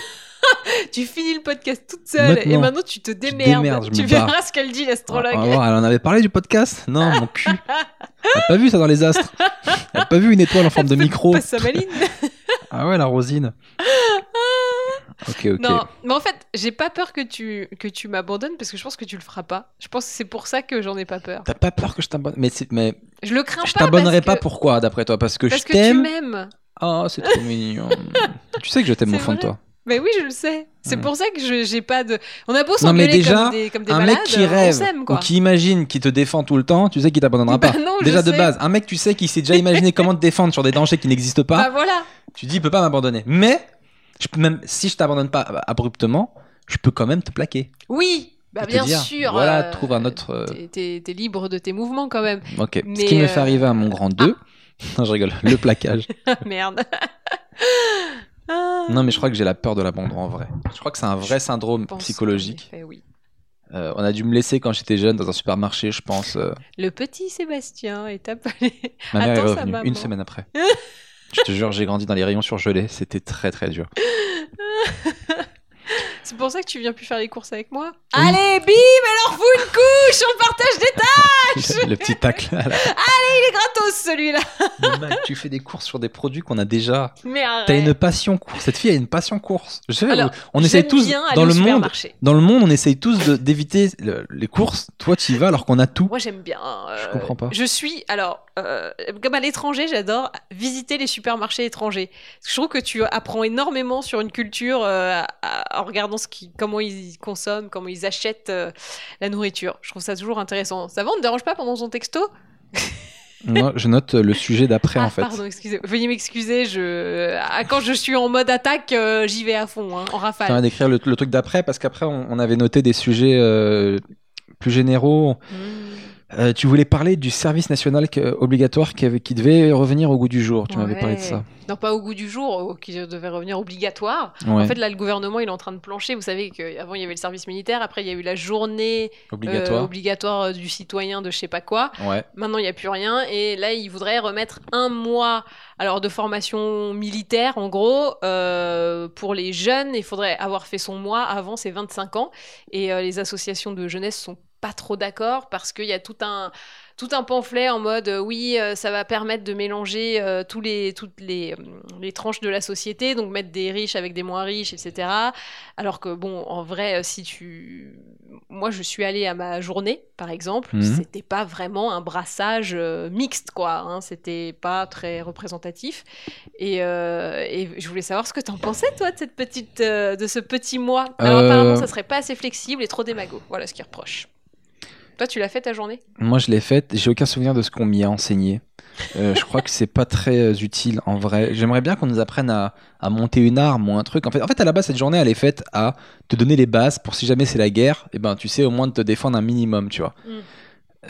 tu finis le podcast toute seule et Maintenant. tu te démerdes. je tu verras barre. ce qu'elle dit l'astrologue. voir, elle en avait parlé du podcast Non, mon cul. T'as pas vu ça dans les astres T'as pas vu une étoile en forme de micro Passe sa maline. Ah ouais, la rosine. Ok, ok. Non, mais en fait, j'ai pas peur que tu, que tu m'abandonnes parce que je pense que tu le feras pas. Je pense que c'est pour ça que j'en ai pas peur. T'as pas peur que je t'abandonne Mais, mais Je le crains je pas. t'abandonnerai parce pas que- pourquoi, d'après toi? Parce que Parce je que tu t'aime? m'aimes. Oh, c'est trop mignon. tu sais que je t'aime au fond de toi. Mais oui, je le sais. C'est pour ça que je j'ai pas de. On a beau s'engueuler comme des, comme des un malades, mec qui rêve ou qui imagine qu'il te défend tout le temps, tu sais qu'il t'abandonnera Bah pas. non, Déjà de sais. base, un mec tu sais qui s'est déjà imaginé comment te défendre sur des dangers qui n'existent pas, Bah voilà. tu dis il peut pas m'abandonner. Mais je peux même si je t'abandonne pas euh, abruptement, je peux quand même te plaquer. Oui. Bah bien dire, sûr. voilà, euh, trouve un autre, euh, t'es- libre de tes mouvements quand même. Ok. Ce qui me euh, fait arriver à mon grand 2. Non, je rigole. Le plaquage. Merde. Ah, Non, mais je crois que j'ai la peur de l'abandon en vrai. Je crois que c'est un vrai syndrome je psychologique. qu'en effet, oui. Euh, on a dû me laisser quand j'étais jeune dans un supermarché, je pense. euh, Le petit Sébastien est appelé. Ma mère Attends est revenue une semaine après. je te jure, j'ai grandi dans les rayons surgelés. C'était très très dur. C'est pour ça que tu viens plus faire les courses avec moi Oui. Allez, bim Alors vous une couche On partage des le, le petit tacle. la- Il est gratos celui-là tu fais des courses sur des produits qu'on a déjà. Mais arrête T'as une passion course. Cette fille a une passion course. Je sais, Alors, on essaye tous dans le monde. supermarché. Dans le monde, on essaye tous de- d'éviter le- les courses. Toi, tu y vas alors qu'on a tout. Moi j'aime bien. euh, Je comprends pas. Je suis, alors, euh, comme à l'étranger, j'adore visiter les supermarchés étrangers. Je trouve que tu apprends énormément sur une culture euh, à- en regardant ce qui, comment ils consomment, comment ils achètent euh, la nourriture. Je trouve ça toujours intéressant. Ça va, on ne dérange pas pendant son texto? Moi, je note le sujet d'après Ah, en fait. pardon, excusez. Veuillez m'excuser. Je... ah, Quand je suis en mode attaque, euh, j'y vais à fond, hein, en Ça va rafale. d'écrire le, le truc d'après parce qu'après on, on avait noté des sujets euh, plus généraux. Mmh. Euh, tu voulais parler du service national que- obligatoire qui, avait- qui devait revenir au goût du jour. Tu m'avais parlé de ça. Non, pas au goût du jour, qui devait revenir obligatoire. Ouais, En fait, là, le gouvernement, il est en train de plancher. Vous savez qu'avant, il y avait le service militaire. Après, il y a eu la journée euh, obligatoire. euh, du citoyen de je sais pas quoi. Ouais. Maintenant, il n'y a plus rien. Et là, il voudrait remettre un mois alors, de formation militaire, en gros, euh, pour les jeunes. Il faudrait avoir fait son mois avant ses 25 ans. Et les associations de jeunesse sont pas trop d'accord parce qu'il y a tout un tout un pamphlet en mode euh, oui euh, ça va permettre de mélanger euh, tous les toutes les, les tranches de la société donc mettre des riches avec des moins riches etc alors que bon en vrai si tu moi je suis allée à ma journée par exemple Mhm. c'était pas vraiment un brassage mixte quoi hein, c'était pas très représentatif. Et, et je voulais savoir ce que t'en pensais toi de cette petite de ce petit mois alors apparemment ça serait pas assez flexible et trop démago. Voilà ce qu'ils reprochent toi tu l'as fait ta journée? Moi, je l'ai faite. J'ai aucun souvenir de ce qu'on m'y a enseigné. Euh, je crois que c'est pas très euh, utile en vrai. J'aimerais bien qu'on nous apprenne à, à monter une arme ou un truc. En fait, en fait, à la base, cette journée, elle est faite à te donner les bases pour si jamais c'est la guerre, et ben, tu sais au moins de te défendre un minimum, tu vois. Mm.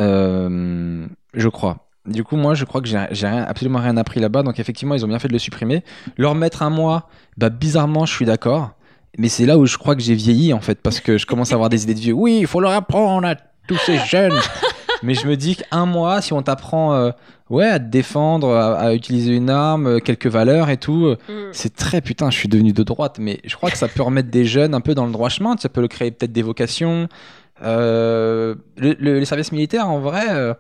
Euh, je crois. Du coup, moi, je crois que j'ai j'ai rien, absolument rien appris là-bas. Donc, effectivement, ils ont bien fait de le supprimer. Leur mettre un mois, bah, bizarrement, je suis d'accord. Mais c'est là où je crois que j'ai vieilli, en fait, parce que je commence à avoir des idées de vieux. Oui, il faut leur apprendre à tous ces jeunes. Mais je me dis qu'un mois, si on t'apprend euh, ouais, à te défendre, à, à utiliser une arme, euh, quelques valeurs et tout, euh, Mm. c'est très putain, je suis devenu de droite, mais je crois que ça peut remettre des jeunes un peu dans le droit chemin, ça peut le créer peut-être des vocations. Le, le- les services militaires, en vrai,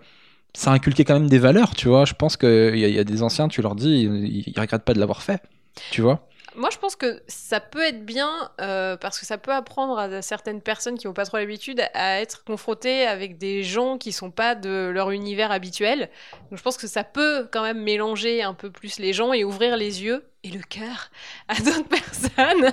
ça a inculqué quand même des valeurs, tu vois. Je pense qu'il y, y a des anciens, tu leur dis, ils, ils regrettent pas de l'avoir fait, tu vois. Moi, je pense que ça peut être bien euh, parce que ça peut apprendre à certaines personnes qui n'ont pas trop l'habitude à être confrontées avec des gens qui sont pas de leur univers habituel. Donc, je pense que ça peut quand même mélanger un peu plus les gens et ouvrir les yeux et le cœur à d'autres personnes.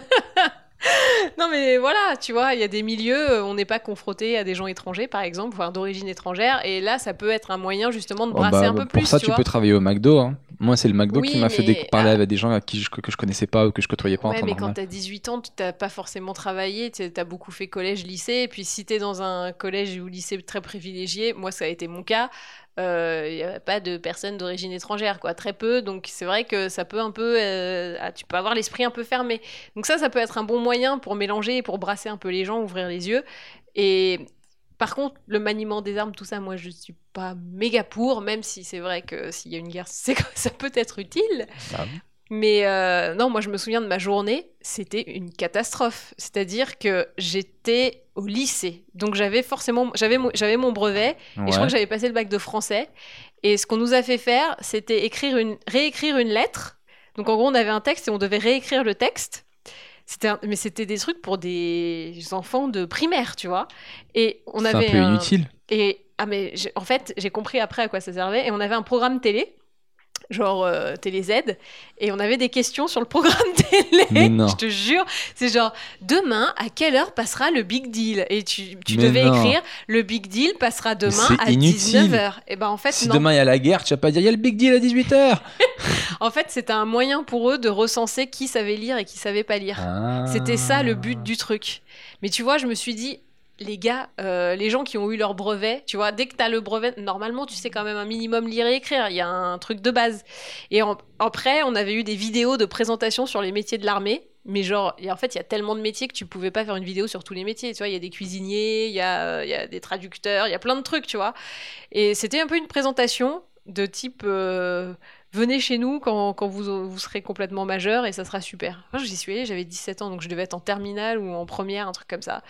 non, mais voilà, tu vois, il y a des milieux, euh, on n'est pas confronté à des gens étrangers, par exemple, enfin d'origine étrangère, et là, ça peut être un moyen justement de Oh, brasser bah, un peu pour plus. ça, tu vois. peux travailler au McDo. hein. Moi, c'est le McDo Oui, qui m'a fait des- parler ah. avec des gens à qui je, que je connaissais pas ou que je côtoyais pas en Ouais, temps mais quand normal. t'as 18 ans, tu t'as pas forcément travaillé, tu as beaucoup fait collège, lycée, et puis si t'es dans un collège ou lycée très privilégié, moi ça a été mon cas, il n'y avait pas de personnes d'origine étrangère, quoi, très peu, donc c'est vrai que ça peut un peu, euh, ah, tu peux avoir l'esprit un peu fermé. Donc ça, ça peut être un bon moyen pour mélanger, pour brasser un peu les gens, ouvrir les yeux. Et par contre, le maniement des armes, tout ça, moi je suis pas méga pour, même si c'est vrai que s'il y a une guerre, c'est ça peut être utile. Mais euh, non, moi je me souviens de ma journée, c'était une catastrophe. C'est-à-dire que j'étais au lycée, donc j'avais forcément, j'avais mon, j'avais mon brevet et je crois que j'avais passé le bac de français. Et ce qu'on nous a fait faire, c'était écrire une, réécrire une lettre. Donc en gros, on avait un texte et on devait réécrire le texte. C'était un- mais c'était des trucs pour des enfants de primaire, tu vois. Et on C'est un peu inutile. et ah mais j'ai- en fait, j'ai compris après à quoi ça servait. Et on avait un programme télé. Genre euh, Télé Z, et on avait des questions sur le programme télé. Je te jure, c'est genre demain à quelle heure passera le Big Deal? Et tu, devais non. écrire le Big Deal passera demain à inutile. 19h. Et ben en fait Si non. demain il y a la guerre, tu vas pas dire il y a le big deal à 18h. En fait, c'était un moyen pour eux de recenser qui savait lire et qui savait pas lire. C'était ça le but du truc. Mais tu vois, je me suis dit, les gars, euh, les gens qui ont eu leur brevet, tu vois, dès que tu as le brevet, normalement, tu sais quand même un minimum lire et écrire. Il y a un truc de base. Et en- après, on avait eu des vidéos de présentation sur les métiers de l'armée. Mais genre, en fait, il y a tellement de métiers que tu pouvais pas faire une vidéo sur tous les métiers. Tu vois, il y a des cuisiniers, il y a, euh, y a des traducteurs, il y a plein de trucs, tu vois. Et c'était un peu une présentation de type euh, venez chez nous quand, quand vous, vous serez complètement majeur et ça sera super. Moi, j'y suis allée, j'avais 17 ans, donc je devais être en terminale ou en première, un truc comme ça.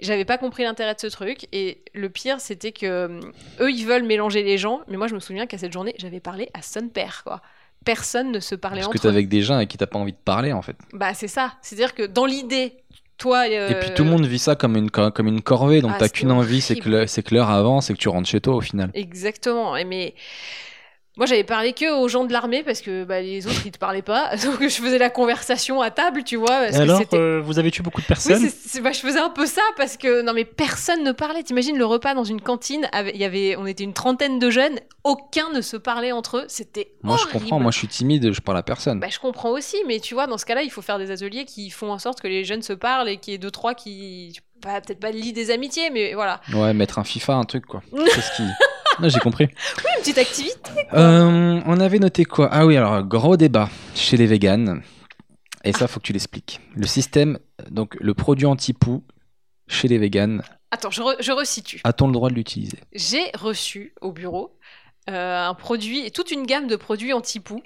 J'avais pas compris l'intérêt de ce truc. Et le pire, c'était que euh, eux, ils veulent mélanger les gens. Mais moi, je me souviens qu'à cette journée, j'avais parlé à son père, quoi. Personne ne se parlait Parce que entre t'es eux. avec des gens avec qui t'as pas envie de parler en fait. Bah, c'est ça. C'est-à-dire que dans l'idée, toi. euh, Et puis tout le monde vit ça comme une, co- comme une corvée, donc Ah, t'as qu'une envie, c'est que que l'heure avance et que tu rentres chez toi au final. Exactement. Et mais moi, j'avais parlé que aux gens de l'armée parce que bah, les autres, ils te parlaient pas. Donc, je faisais la conversation à table, tu vois. Parce Et que alors, euh, vous avez tué beaucoup de Oui, personnes c'est- c'est- bah, je faisais un peu ça parce que non mais personne ne parlait. T'imagines le repas dans une cantine, avec- y avait, on était une trentaine de jeunes, aucun ne se parlait entre eux. C'était Moi je comprends, moi je suis timide, je parle à personne. Bah, je comprends aussi, mais tu vois, dans ce cas-là, il faut faire des ateliers qui font en sorte que les jeunes se parlent et qu'il y ait deux trois qui, pas- peut-être pas lit des amitiés, mais voilà, Ouais, mettre un FIFA, un truc quoi. Qu'est-ce qui. Non, j'ai compris. une petite activité. Euh, on avait noté quoi? Ah oui, alors gros débat chez les véganes. Et ça, faut que tu l'expliques. Le système, donc le produit anti-poux chez les véganes, Attends, je, re- je resitue. a-t-on le droit de l'utiliser? J'ai reçu au bureau euh, un produit, toute une gamme de produits anti-poux,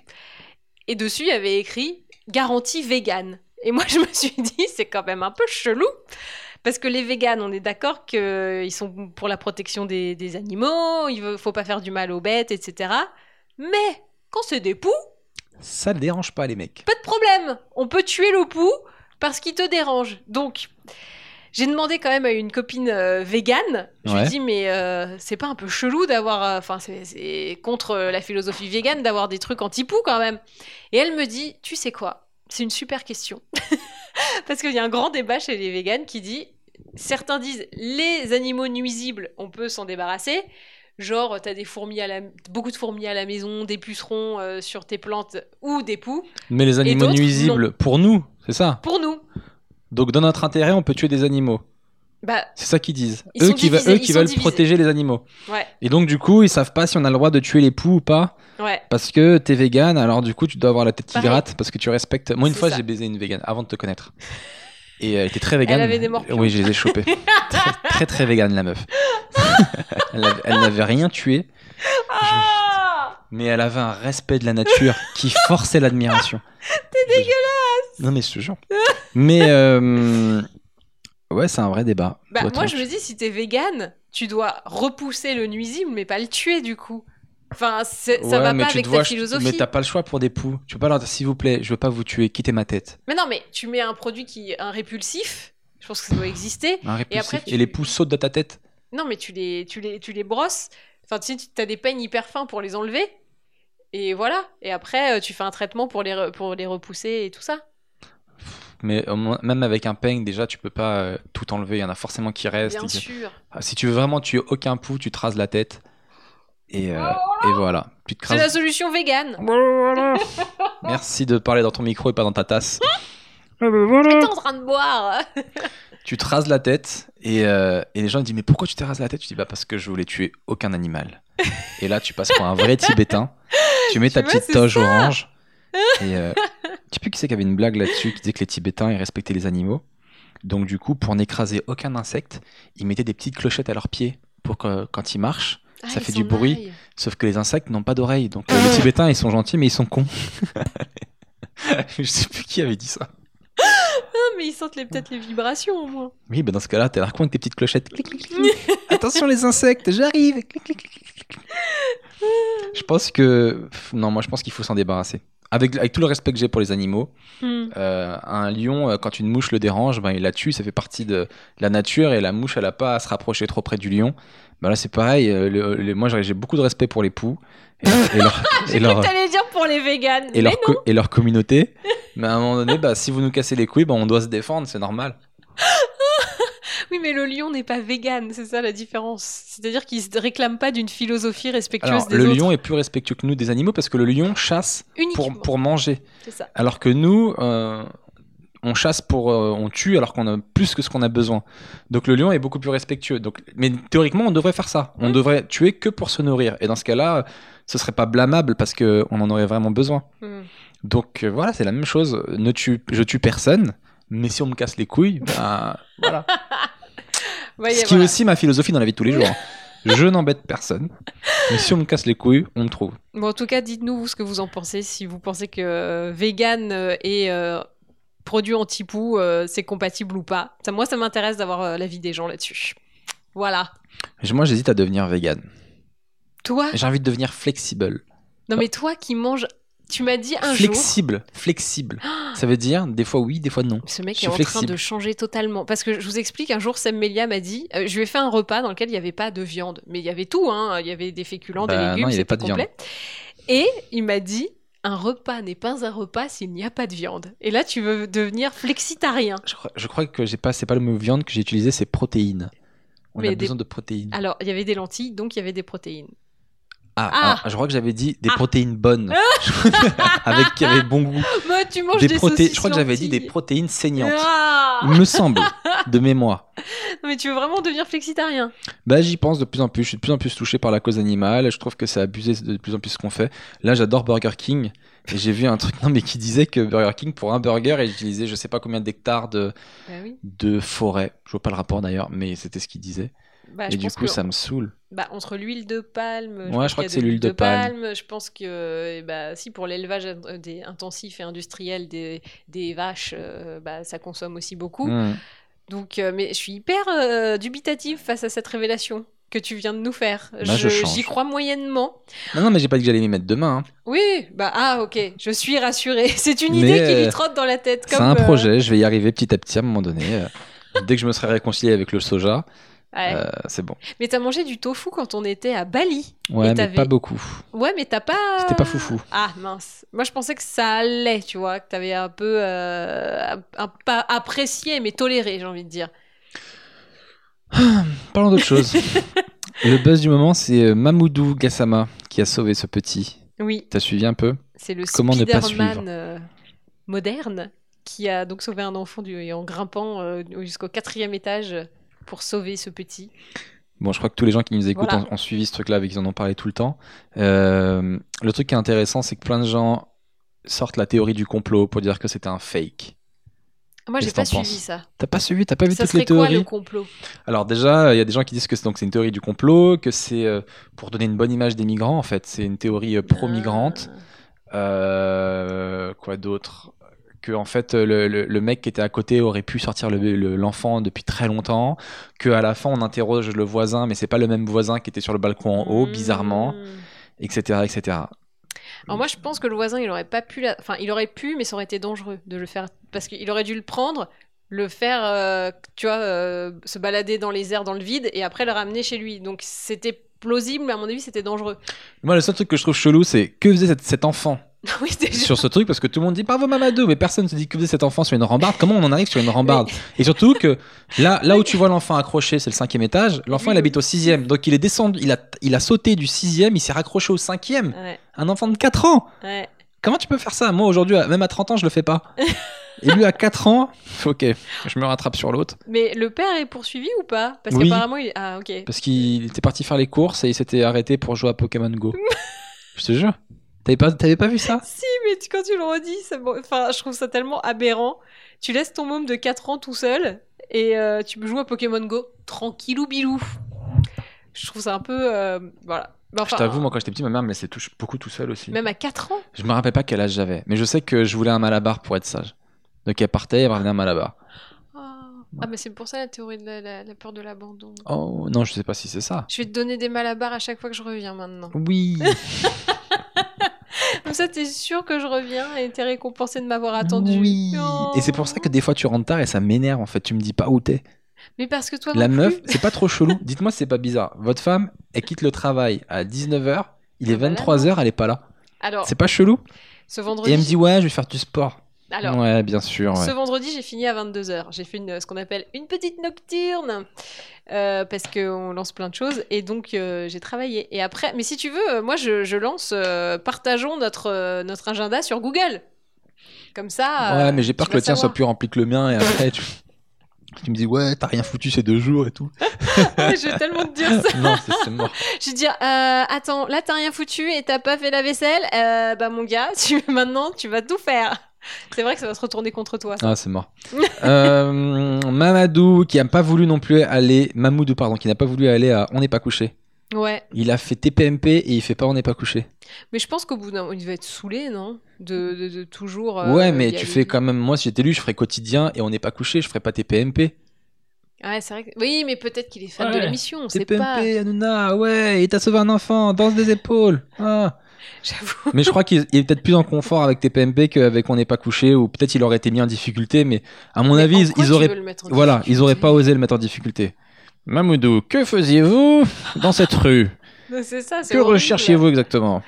et dessus il y avait écrit garantie vegan. Et moi je me suis dit c'est quand même un peu chelou. Parce que les véganes, on est d'accord qu'ils sont pour la protection des, des animaux, il ne faut pas faire du mal aux bêtes, etc. Mais quand c'est des poux, Ça ne dérange pas les mecs. pas de problème. On peut tuer le pou parce qu'il te dérange. Donc, j'ai demandé quand même à une copine euh, végane. Je lui ai dit, mais euh, c'est pas un peu chelou d'avoir. euh, Enfin, c'est- c'est contre euh, la philosophie végane d'avoir des trucs anti-poux quand même. Et elle me dit, tu sais quoi? C'est une super question. parce qu'il y a un grand débat chez les véganes qui dit certains disent les animaux nuisibles, on peut s'en débarrasser. Genre, t'as des fourmis à la, beaucoup de fourmis à la maison, des pucerons euh, sur tes plantes ou des poux. Mais les animaux nuisibles, pour nous, c'est ça? Pour nous, Donc dans notre intérêt, on peut tuer des animaux. Bah C'est ça qu'ils disent. Ils eux qui, eux veulent divisés. protéger les animaux. ouais, Et donc du coup, ils savent pas si on a le droit de tuer les poux ou pas. ouais. Parce que t'es vegan, alors du coup, tu dois avoir la tête qui Pareil. gratte parce que tu respectes. Moi, une fois, j'ai baisé une vegan avant de te connaître. Et elle était très vegan. avait des morpions. Oui, je les ai chopés. très, très, très vegan, la meuf. elle avait- elle n'avait rien tué, Ah mais elle avait un respect de la nature qui forçait l'admiration. T'es dégueulasse Non, mais je te jure. Mais, euh, ouais, c'est un vrai débat. bah, Toi, moi, toi, je me dis, si t'es vegan, tu dois repousser le nuisible, mais pas le tuer du coup. Enfin, ça Ouais, va pas avec ta vois, philosophie. Mais t'as pas le choix pour des poux. Tu peux pas leur dire, s'il vous plaît, je veux pas vous tuer, quittez ma tête. Mais non, mais tu mets un produit qui un répulsif. Je pense que ça doit exister. Un répulsif. Et, après, tu- les poux sautent de ta tête. Non, mais tu les, tu les, tu les brosses. Enfin, tu sais, tu as des peignes hyper fins pour les enlever. Et voilà. Et après, euh, tu fais un traitement pour les, re- pour les repousser et tout ça. Mais moins- même avec un peigne, déjà, tu peux pas euh, tout enlever. Il y en a forcément qui restent. Bien Et- sûr. Ah, Si tu veux vraiment tuer aucun pou, tu te rases la tête. Et, euh, et voilà. Tu te C'est la solution végane. Voilà. Merci de parler dans ton micro et pas dans ta tasse. Ah ben voilà. T'es en train de boire. tu te rases la tête et, euh, et les gens disent Mais pourquoi tu t'es rasé la tête? Tu dis Bah parce que je voulais tuer aucun animal. et là, tu passes pour un vrai Tibétain. Tu mets ta vois, petite toge ça. orange. Et euh, sais plus qui c'est qui avait une blague là-dessus qui disait que les Tibétains ils respectaient les animaux. Donc du coup, pour n'écraser aucun insecte, ils mettaient des petites clochettes à leurs pieds pour que quand ils marchent, Ah, Ça fait du bruit. Sauf que les insectes n'ont pas d'oreilles. Donc euh, les Tibétains, ils sont gentils, mais ils sont cons. je sais plus qui avait dit ça. Ah, mais ils sentent peut-être les vibrations au moins. Oui, bah dans ce cas-là, t'es là con avec tes petites clochettes. Clic, clic, clic, clic. Attention les insectes, j'arrive. Je pense que non, moi je pense qu'il faut s'en débarrasser. Avec, avec tout le respect que j'ai pour les animaux, Hmm. euh, un lion, euh, quand une mouche le dérange, ben, il la tue, ça fait partie de la nature et la mouche, elle a pas à se rapprocher trop près du lion. Bah là, c'est pareil. euh, le- le- moi, j'ai beaucoup de respect pour les poux et leur, et leur- et que dire pour les véganes. et mais leur non. co- et leur communauté. Mais à un moment donné, bah, si vous nous cassez les couilles, bah, on doit se défendre, c'est normal. Oui, mais le lion n'est pas vegan, c'est ça la différence. C'est-à-dire qu'il se réclame pas d'une philosophie respectueuse Alors, des le autres. lion est plus respectueux que nous des animaux parce que le lion chasse pour, pour manger. Ça. Alors que nous, euh, on chasse pour. euh, on tue alors qu'on a plus que ce qu'on a besoin. Donc le lion est beaucoup plus respectueux. Donc, mais théoriquement, on devrait faire ça. On devrait tuer que pour se nourrir. Et dans ce cas-là, ce serait pas blâmable parce qu'on en aurait vraiment besoin. Hmm. Donc euh, voilà, c'est la même chose. Ne tue, je tue personne. Mais si on me casse les couilles, bah, voilà. Ouais, Ce qui voilà. est aussi ma philosophie dans la vie de tous les jours. hein. Je n'embête personne. Mais si on me casse les couilles, on me trouve. Bon, en tout cas, dites-nous ce que vous en pensez. Si vous pensez que euh, vegan euh, et euh, produit anti-poux, euh, c'est compatible ou pas. Ça, moi, ça m'intéresse d'avoir l'avis des gens là-dessus. Voilà. Moi, j'hésite à devenir vegan. Toi? J'ai envie de devenir flexible. Non, mais toi qui manges. Tu m'as dit un jour. Flexible, flexible. Ça veut dire des fois oui, des fois non. Ce mec Je est en train flexible. de changer totalement. Parce que je vous explique, un jour, Sam Melia m'a dit euh, je lui ai fait un repas dans lequel il n'y avait pas de viande. Mais il y avait tout, hein. Il y avait des féculents, Bah, des légumes, il y avait c'était pas de viande. Et il m'a dit un repas n'est pas un repas s'il n'y a pas de viande. Et là, tu veux devenir flexitarien. Je crois, je crois que j'ai pas, c'est pas le mot viande que j'ai utilisé, c'est protéines. On Mais a des- besoin de protéines. Alors, il y avait des lentilles, donc il y avait des protéines. Ah, Ah. ah, je crois que j'avais dit des Ah. protéines bonnes, avec qui avaient bon goût. Moi, tu manges Des des, proté- Je crois que j'avais dit des protéines saignantes. Ah Il me semble, de mémoire. Non, mais tu veux vraiment devenir flexitarien Bah, j'y pense de plus en plus. Je suis de plus en plus touché par la cause animale. Je trouve que c'est abusé de plus en plus ce qu'on fait. Là, j'adore Burger King. Et j'ai vu un truc, non, mais qui disait que Burger King, pour un burger, il utilisait je sais pas combien d'hectares de, Bah oui. de forêt. Je vois pas le rapport d'ailleurs, mais c'était ce qu'il disait. Bah, et je du coup, que- ça me saoule. Bah, entre l'huile de palme, Ouais, pense je crois que c'est l'huile de palme. Je pense que, eh bah, si pour l'élevage euh, des- intensif et industriel des, des vaches, euh, bah, ça consomme aussi beaucoup. Hmm. Donc, euh, mais je suis hyper euh, dubitative face à cette révélation que tu viens de nous faire. Bah, je. J'y crois moyennement. Non, non, mais j'ai pas dit que j'allais m'y mettre demain. hein. Oui, bah ah ok, je suis rassurée. C'est une Mais, idée qui lui trotte dans la tête. C'est un projet. Je vais y arriver petit à petit à un moment donné. Dès que je me serai réconcilié avec le soja, ouais. euh, c'est bon. Mais t'as mangé du tofu quand on était à Bali. Ouais, mais pas beaucoup. Ouais, mais t'as pas. C'était pas foufou. Ah mince. Moi, je pensais que ça allait, tu vois, que t'avais un peu, euh, un- pas apprécié, mais toléré, j'ai envie de dire. Parlons d'autre chose. le buzz du moment, c'est euh, Mamoudou Gassama qui a sauvé ce petit. Oui, T'as suivi un peu? C'est le Comment ne pas suivre? euh, moderne qui a donc sauvé un enfant du, en grimpant jusqu'au quatrième étage pour sauver ce petit. Bon, je crois que tous les gens qui nous écoutent Voilà. ont, ont suivi ce truc-là, avec qui en ont parlé tout le temps. Euh, le truc qui est intéressant, c'est que plein de gens sortent la théorie du complot pour dire que c'était un fake. Moi, j'ai pas suivi ça. T'as pas suivi, t'as pas vu Ça toutes les serait quoi théories le complot? Alors déjà, il y a des gens qui disent que c'est donc c'est une théorie du complot, que c'est euh, pour donner une bonne image des migrants en fait. C'est une théorie euh, pro-migrante. Ah. Euh, quoi d'autre? Que en fait le, le- le mec qui était à côté aurait pu sortir le- le- l'enfant depuis très longtemps, que à la fin on interroge le voisin, mais c'est pas le même voisin qui était sur le balcon en haut, bizarrement, Hmm. etc., etc. Alors moi, je pense que le voisin, il aurait pas pu, la- enfin, il aurait pu, mais ça aurait été dangereux de le faire parce qu'il aurait dû le prendre, le faire, euh, tu vois, euh, se balader dans les airs, dans le vide, et après le ramener chez lui. Donc c'était plausible, mais à mon avis, c'était dangereux. Moi, le seul truc que je trouve chelou, c'est que faisait cet, cet enfant? oui, sur ce truc, parce que tout le monde dit bravo Mamadou, mais personne se dit que cet enfant sur une rambarde. Comment on en arrive sur une rambarde Et surtout que là, là où tu vois l'enfant accroché, c'est le cinquième étage. L'enfant, Oui, il habite au sixième, donc il est descendu, il a, il a sauté du sixième, il s'est raccroché au cinquième. Ouais, Un enfant de 4 ans. ouais. Comment tu peux faire ça? Moi, aujourd'hui, même à 30 ans, je le fais pas. Et lui, à 4 ans, ok, je me rattrape sur l'autre. Mais le père est poursuivi ou pas? Parce Oui. qu'apparemment, il... ah ok. Parce qu'il était parti faire les courses et il s'était arrêté pour jouer à Pokémon Go. je te jure. T'avais pas, t'avais pas vu ça? Si, mais tu- quand tu le redis, ça enfin, je trouve ça tellement aberrant. Tu laisses ton môme de 4 ans tout seul et euh, tu joues à Pokémon Go tranquillou bilou. Je trouve ça un peu. euh, voilà. Enfin, Je t'avoue, moi, quand j'étais petit, ma mère me laissait tout- beaucoup tout seul aussi. Même à 4 ans? Je me rappelle pas quel âge j'avais, mais je sais que je voulais un malabar pour être sage. Donc elle partait, elle revenait un malabar. Ah, Ah, mais c'est pour ça la théorie de la, la- la peur de l'abandon. Oh non, je sais pas si c'est ça. Je vais te donner des malabars à chaque fois que je reviens maintenant. Oui. Comme ça, t'es sûr que je reviens et t'es récompensé de m'avoir attendu. Oui. Oh. Et c'est pour ça que des fois tu rentres tard et ça m'énerve en fait. Tu me dis pas où t'es. Mais parce que toi La non meuf, c'est pas trop chelou. Dites-moi si c'est pas bizarre. Votre femme, elle quitte le travail à 19h, il est Ah bah 23h, elle est pas là. Alors, C'est pas chelou ce Et vendredi. elle me dit ouais, je vais faire du sport. Alors, ouais, bien sûr. ouais. Ce vendredi, j'ai fini à 22h. J'ai fait une, ce qu'on appelle une petite nocturne. euh, parce qu'on lance plein de choses. Et donc, euh, j'ai travaillé. Et après, mais si tu veux, euh, moi, je, je lance euh, partageons notre, notre agenda sur Google. Comme ça. Ouais, mais j'ai peur que le tien soit plus rempli que le mien et après tu, tu me dis ouais, t'as rien foutu ces deux jours et tout. Ouais, je vais tellement te dire ça. non, c'est c'est mort. Je vais te dire, euh, attends, là, t'as rien foutu et t'as pas fait la vaisselle. Euh, bah, mon gars, tu, maintenant, tu vas tout faire. C'est vrai que ça va se retourner contre toi. ça. Ah, c'est mort. Euh, Mamadou qui a pas voulu non plus aller, Mamoudou pardon, qui n'a pas voulu aller à On n'est pas couché. Ouais. Il a fait TPMP et il fait pas On n'est pas couché. Mais je pense qu'au bout d'un moment, il va être saoulé, non? De, de, de toujours. euh, ouais, mais tu aller. fais quand même. Moi, si j'étais lui, je ferais quotidien et On n'est pas couché, je ferais pas TPMP. Ouais, c'est vrai. Que... Oui, mais peut-être qu'il est fan de l'émission, on sait TPMP, pas. Hanouna, ouais, il t'a sauvé un enfant, danse des épaules. Ah. J'avoue. Mais je crois qu'il il est peut-être plus en confort avec TPMP qu'avec On n'est pas couché, ou peut-être il aurait été mis en difficulté, mais à mon Mais avis, ils, auraient. Voilà, ils auraient pas osé le mettre en difficulté. Mamoudou, que faisiez-vous dans cette rue? C'est ça, c'est Que recherchiez-vous exactement?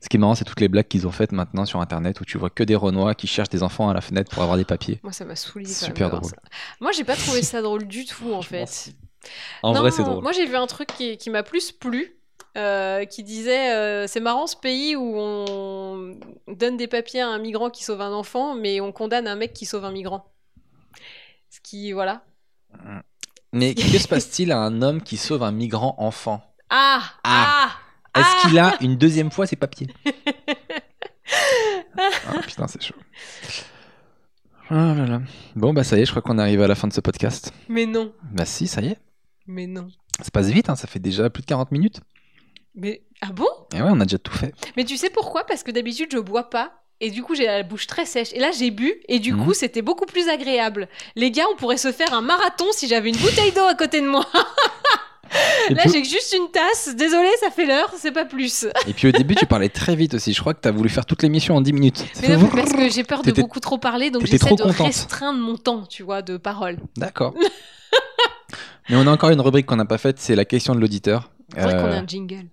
Ce qui est marrant, c'est toutes les blagues qu'ils ont faites maintenant sur internet où tu vois que des Renois qui cherchent des enfants à la fenêtre pour avoir des papiers. Moi, ça m'a saoulé. Super drôle. ça. Moi, j'ai pas trouvé ça drôle du tout, en fait. En Non, vrai, c'est drôle. Moi, j'ai vu un truc qui, qui m'a plus plu. Euh, qui disait euh, c'est marrant ce pays où on donne des papiers à un migrant qui sauve un enfant mais on condamne un mec qui sauve un migrant ce qui voilà Mais que se passe-t-il à un homme qui sauve un migrant enfant? Ah ah, Est-ce ah qu'il a une deuxième fois ses papiers? Ah putain, c'est chaud. Ah là là. Bon, bah ça y est, je crois qu'on arrive à la fin de ce podcast. mais non Bah si, ça y est. mais non Ça passe vite, hein, ça fait déjà plus de 40 minutes. Mais ah bon? Et ouais, on a déjà tout fait. Mais tu sais pourquoi? Parce que d'habitude, je bois pas. Et du coup, j'ai la bouche très sèche. Et là, j'ai bu. Et du Mhm. coup, c'était beaucoup plus agréable. Les gars, on pourrait se faire un marathon si j'avais une bouteille d'eau à côté de moi. Là, puis, j'ai juste une tasse. Désolé, ça fait l'heure. C'est pas plus. et puis au début, tu parlais très vite aussi. Je crois que t'as voulu faire toute l'émission en 10 minutes. Mais non, parce que j'ai peur de beaucoup trop parler. Donc, j'essaie trop de contente. restreindre mon temps, tu vois, de parole. D'accord. Mais on a encore une rubrique qu'on n'a pas faite, c'est la question de l'auditeur. C'est vrai qu'on Euh, a un jingle.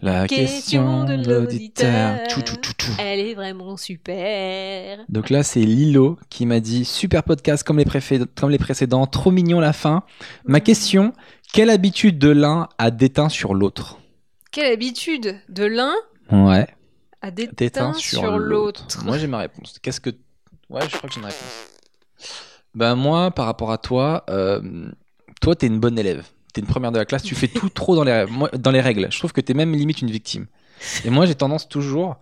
La Question question de l'auditeur. l'auditeur. Tchou, tchou, tchou, tchou. Elle est vraiment super. Donc là, c'est Lilo qui m'a dit super podcast comme les, préfé- comme les précédents, trop mignon la fin. Ma question quelle habitude de l'un a déteint sur l'autre? Quelle habitude de l'un Ouais, à déteint, déteint sur, sur l'autre. Moi, j'ai ma réponse. Qu'est-ce que. Ouais, je crois que j'ai une réponse. Ben, moi, par rapport à toi, euh, toi, t'es une bonne élève. T'es une première de la classe, tu fais tout trop dans les, dans les règles. Je trouve que t'es même limite une victime. Et moi, j'ai tendance toujours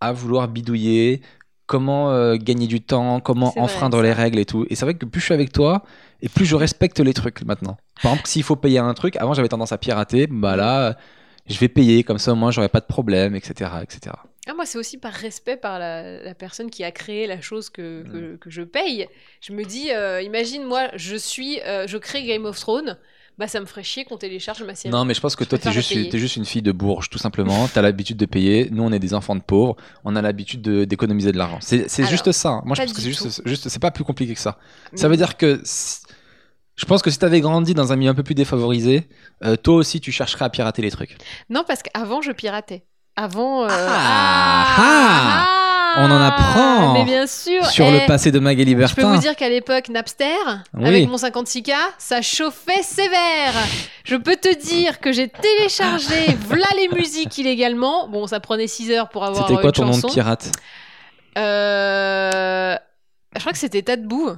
à vouloir bidouiller, comment euh, gagner du temps, comment vrai, enfreindre les règles et tout. Et c'est vrai que plus je suis avec toi, et plus je respecte les trucs maintenant. Par exemple, s'il faut payer un truc, avant j'avais tendance à pirater, bah là, je vais payer, comme ça au moins j'aurai pas de problème, etc. etc. Ah, moi, c'est aussi par respect par la, la personne qui a créé la chose que, Mm. que, que je paye. Je me dis, euh, imagine, moi, je suis, euh, je crée Game of Thrones, bah ça me ferait chier qu'on télécharge ma série. Non, mais je pense que Je toi, t'es juste, t'es juste une fille de bourge, tout simplement. T'as l'habitude de payer. Nous, on est des enfants de pauvres. On a l'habitude de- d'économiser de l'argent. C'est juste ça. hein. Moi, je pense que c'est juste, juste c'est pas plus compliqué que ça. Mais- Ça veut dire que je pense que si t'avais grandi dans un milieu un peu plus défavorisé, euh, toi aussi, tu chercherais à pirater les trucs. Non, parce qu'avant, je piratais. Avant. euh, Ah, ah, On en apprend Mais bien sûr. Sur eh, le passé de Magali Je peux Bertin. vous dire qu'à l'époque, Napster, Oui. avec mon 56K, ça chauffait sévère. Je peux te dire que j'ai téléchargé v'là les musiques illégalement. Bon, ça prenait 6 heures pour avoir C'était quoi une ton nom de pirate? Euh, Je crois que c'était Tadbou.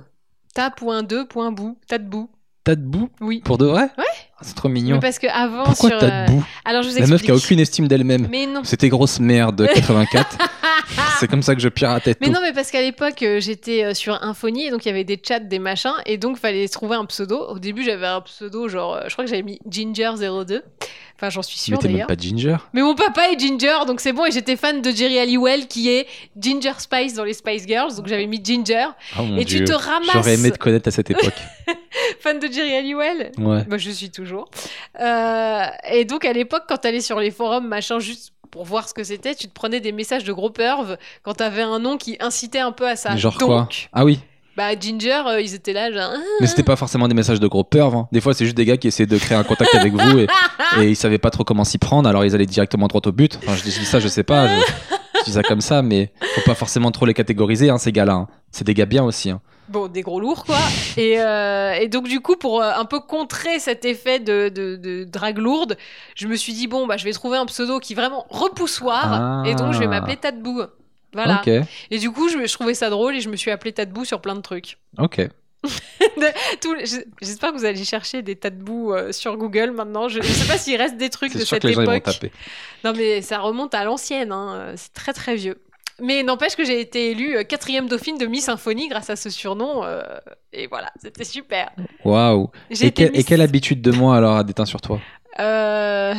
Ta.2.bou. Tadbou. T'as debout Oui. Pour de vrai? Ouais. Ah, C'est trop mignon. Mais parce que avant Pourquoi sur. t'as euh, debout Alors je vous La explique. meuf qui a aucune estime d'elle-même. Mais non. C'était grosse merde de 84. C'est comme ça que je piratais Mais tout. non, mais parce qu'à l'époque, euh, j'étais euh, sur Infony, et donc il y avait des chats, des machins, et donc fallait trouver un pseudo. Au début, j'avais un pseudo, genre, euh, je crois que j'avais mis Ginger02. Enfin, j'en suis Mais sûre t'es même d'ailleurs. pas Ginger. Mais mon papa est Ginger, donc c'est bon, et j'étais fan de Jerry Halliwell, qui est Ginger Spice dans les Spice Girls, donc j'avais mis Ginger. Oh mon et dieu. tu te ramasses, J'aurais aimé te connaître à cette époque. fan de Jerry Halliwell Ouais. Bah, je suis toujours. Euh, et donc, à l'époque, quand t'allais sur les forums, machin, juste pour voir ce que c'était, tu te prenais des messages de gros pervs quand t'avais un nom qui incitait un peu à ça. Genre donc, quoi Ah oui. Bah, Ginger, euh, ils étaient là, genre. Mais c'était pas forcément des messages de gros pervs. hein. Des fois, c'est juste des gars qui essaient de créer un contact avec vous et, et ils savaient pas trop comment s'y prendre, alors ils allaient directement droit au but. Enfin, je dis je dis ça, je sais pas. Je, je dis ça comme ça, mais faut pas forcément trop les catégoriser, hein, ces gars-là. hein. C'est des gars bien aussi. hein. Bon, des gros lourds, quoi. et, euh, et donc, du coup, pour euh, un peu contrer cet effet de, de, de drague lourde, je me suis dit, bon, bah, je vais trouver un pseudo qui est vraiment repoussoir. Ah. Et donc, je vais m'appeler Tadbou. Voilà. Et du coup, je, je trouvais ça drôle et je me suis appelée Tadbou sur plein de trucs. ok. J'espère que vous allez chercher des Tadbou euh, sur Google maintenant. Je, je sais pas s'il reste des trucs de cette que les gens ils vont époque. taper. Non, mais ça remonte à l'ancienne, hein. c'est très très vieux. Mais n'empêche que j'ai été élue euh, quatrième dauphine de Miss Symphonie grâce à ce surnom. euh, et voilà, c'était super. Waouh. Et, quelle habitude de moi alors a déteint sur toi? Euh,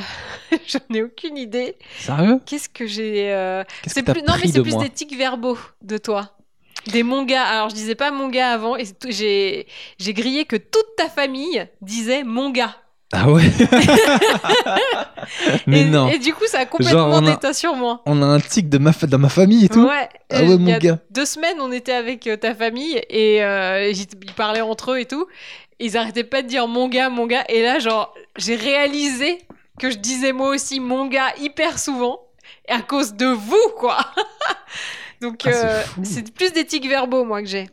J'en ai aucune idée. Sérieux? Qu'est-ce que j'ai. euh, C'est plus... Non, mais c'est de plus des tics verbaux de toi. Des mongas. Alors, je disais pas monga avant, et j'ai grillé que toute ta famille disait monga. Ah ouais Mais et, non. Et du coup, ça a complètement on a- déteint sur moi. On a un tic de ma fa- dans ma famille et tout Ouais. Ah Euh, ouais, il y mon a gars. Deux semaines, on était avec euh, ta famille et euh, ils ils parlaient entre eux et tout. Ils arrêtaient pas de dire mon gars, mon gars. Et là, genre, j'ai réalisé que je disais moi aussi mon gars hyper souvent. Et à cause de vous, quoi. Donc, Ah, c'est euh, fou. c'est plus des tics verbaux, moi, que j'ai.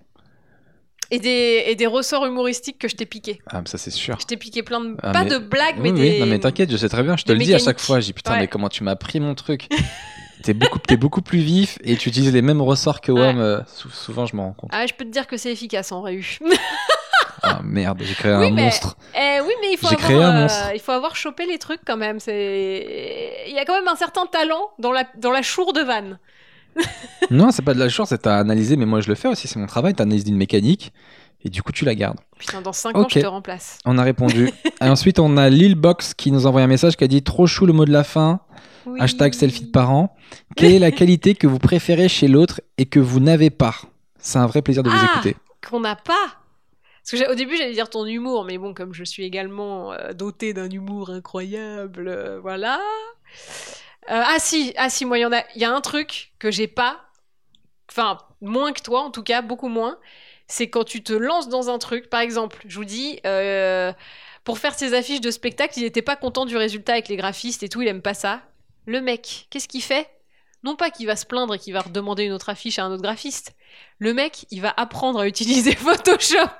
Et des, et des ressorts humoristiques que je t'ai piqué. Ah, mais ça c'est sûr. Je t'ai piqué plein de. Ah, pas mais- de blagues, mais Oui, des. non mais t'inquiète, je sais très bien, je te le dis à chaque fois, dis putain Ouais. mais comment tu m'as pris mon truc T'es beaucoup, beaucoup plus vif et tu utilises les mêmes ressorts que Ouais. WAM, euh, sou- souvent je m'en rends compte. Ah, je peux te dire que c'est efficace en réu. Ah merde, j'ai créé Oui, un mais- monstre. Eh oui, mais il faut, J'ai avoir, euh, il faut avoir chopé les trucs quand même. Il y a quand même un certain talent dans la, dans la chour de vanne. Non, c'est pas de la chance, c'est à analyser, mais moi je le fais aussi, c'est mon travail, t'analyses une mécanique et du coup tu la gardes. Putain, dans 5 ans, Ok. je te remplace. On a répondu. et ensuite on a Lil Box qui nous envoie un message qui a dit trop chou le mot de la fin, Oui. hashtag selfie de parents. Quelle est la qualité que vous préférez chez l'autre et que vous n'avez pas? C'est un vrai plaisir de vous Ah écouter. Qu'on n'a pas. Parce que au début, j'allais dire ton humour, mais bon, comme je suis également euh, dotée d'un humour incroyable, euh, voilà. Euh, ah si, ah si, moi, il y en a, il y a un truc que j'ai pas, enfin, moins que toi, en tout cas, beaucoup moins, c'est quand tu te lances dans un truc, par exemple, je vous dis, euh, pour faire ses affiches de spectacle, il n'était pas content du résultat avec les graphistes et tout, il aime pas ça. Le mec, qu'est-ce qu'il fait? Non pas qu'il va se plaindre et qu'il va redemander une autre affiche à un autre graphiste. Le mec, il va apprendre à utiliser Photoshop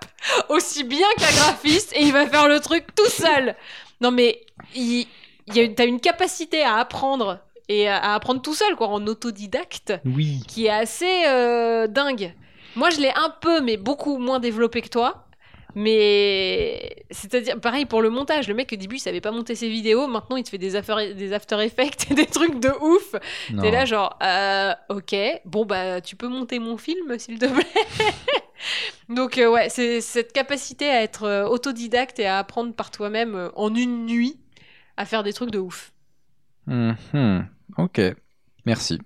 aussi bien qu'un graphiste et il va faire le truc tout seul. Non mais, il, il y a une- t'as une capacité à apprendre et à, apprendre tout seul, quoi, en autodidacte, Oui. qui est assez euh, dingue. Moi, je l'ai un peu, mais beaucoup moins développé que toi. Mais c'est-à-dire, pareil pour le montage. Le mec, au début, il savait pas monter ses vidéos. Maintenant, il te fait des, affaires, des After Effects et des trucs de ouf. T'es là, genre, euh, ok, bon, bah, tu peux monter mon film, s'il te plaît. Donc, euh, ouais, c'est cette capacité à être autodidacte et à apprendre par toi-même en une nuit à faire des trucs de ouf. Mhm. Ok, merci.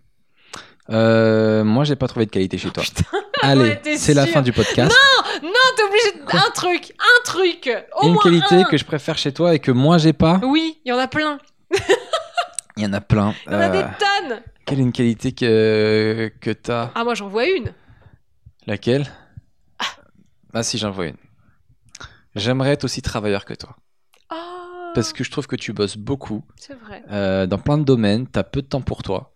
Euh, moi, j'ai pas trouvé de qualité chez toi. Allez, ouais, t'es c'est la fin du podcast. Non, t'es obligé de... Un truc, un truc Au Une moins qualité un. que je préfère chez toi et que moi j'ai pas. Oui, il y en a plein. Il y en a plein. Il y en a des Euh, tonnes. Quelle est une qualité que, que t'as? Ah, moi, j'en vois une. Laquelle? Ah si, j'en vois une. J'aimerais être aussi travailleur que toi. Parce que je trouve que tu bosses beaucoup C'est vrai. euh, dans plein de domaines, t'as peu de temps pour toi.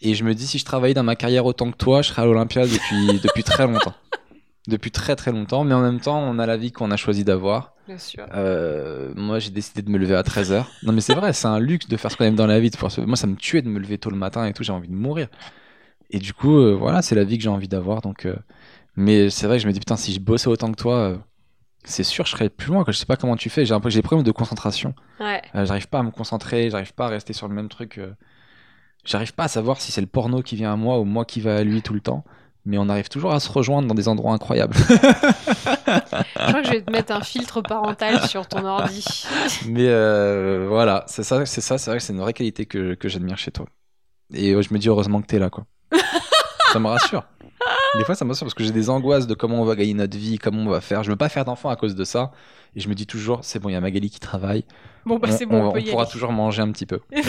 Et je me dis, si je travaillais dans ma carrière autant que toi, je serais à l'Olympia depuis, depuis très longtemps. Depuis très très longtemps, mais en même temps, on a la vie qu'on a choisi d'avoir. Bien sûr. Euh, moi, j'ai décidé de me lever à 13h. Non, mais c'est vrai, c'est un luxe de faire ce qu'on aime dans la vie. Moi, ça me tuait de me lever tôt le matin et tout, j'ai envie de mourir. Et du coup, euh, voilà, c'est la vie que j'ai envie d'avoir. Donc, Mais c'est vrai que je me dis, putain, si je bossais autant que toi, c'est sûr, je serais plus loin. Quoi. Je sais pas comment tu fais. J'ai un peu- j'ai des problèmes de concentration. Ouais. Euh, j'arrive pas à me concentrer, j'arrive pas à rester sur le même truc. euh. J'arrive pas à savoir si c'est le porno qui vient à moi ou moi qui va à lui tout le temps. Mais on arrive toujours à se rejoindre dans des endroits incroyables. Je crois que je vais te mettre un filtre parental sur ton ordi. Mais euh, voilà, c'est ça, c'est ça, c'est vrai que c'est une vraie qualité que, que j'admire chez toi. Et je me dis heureusement que t'es là, quoi. ça me rassure. Des fois, ça me parce que j'ai des angoisses de comment on va gagner notre vie, comment on va faire. Je veux pas faire d'enfant à cause de ça. Et je me dis toujours, c'est bon, il y a Magali qui travaille. Bon, bah, c'est bon, on, on- peut on y pourra aller. toujours manger un petit peu.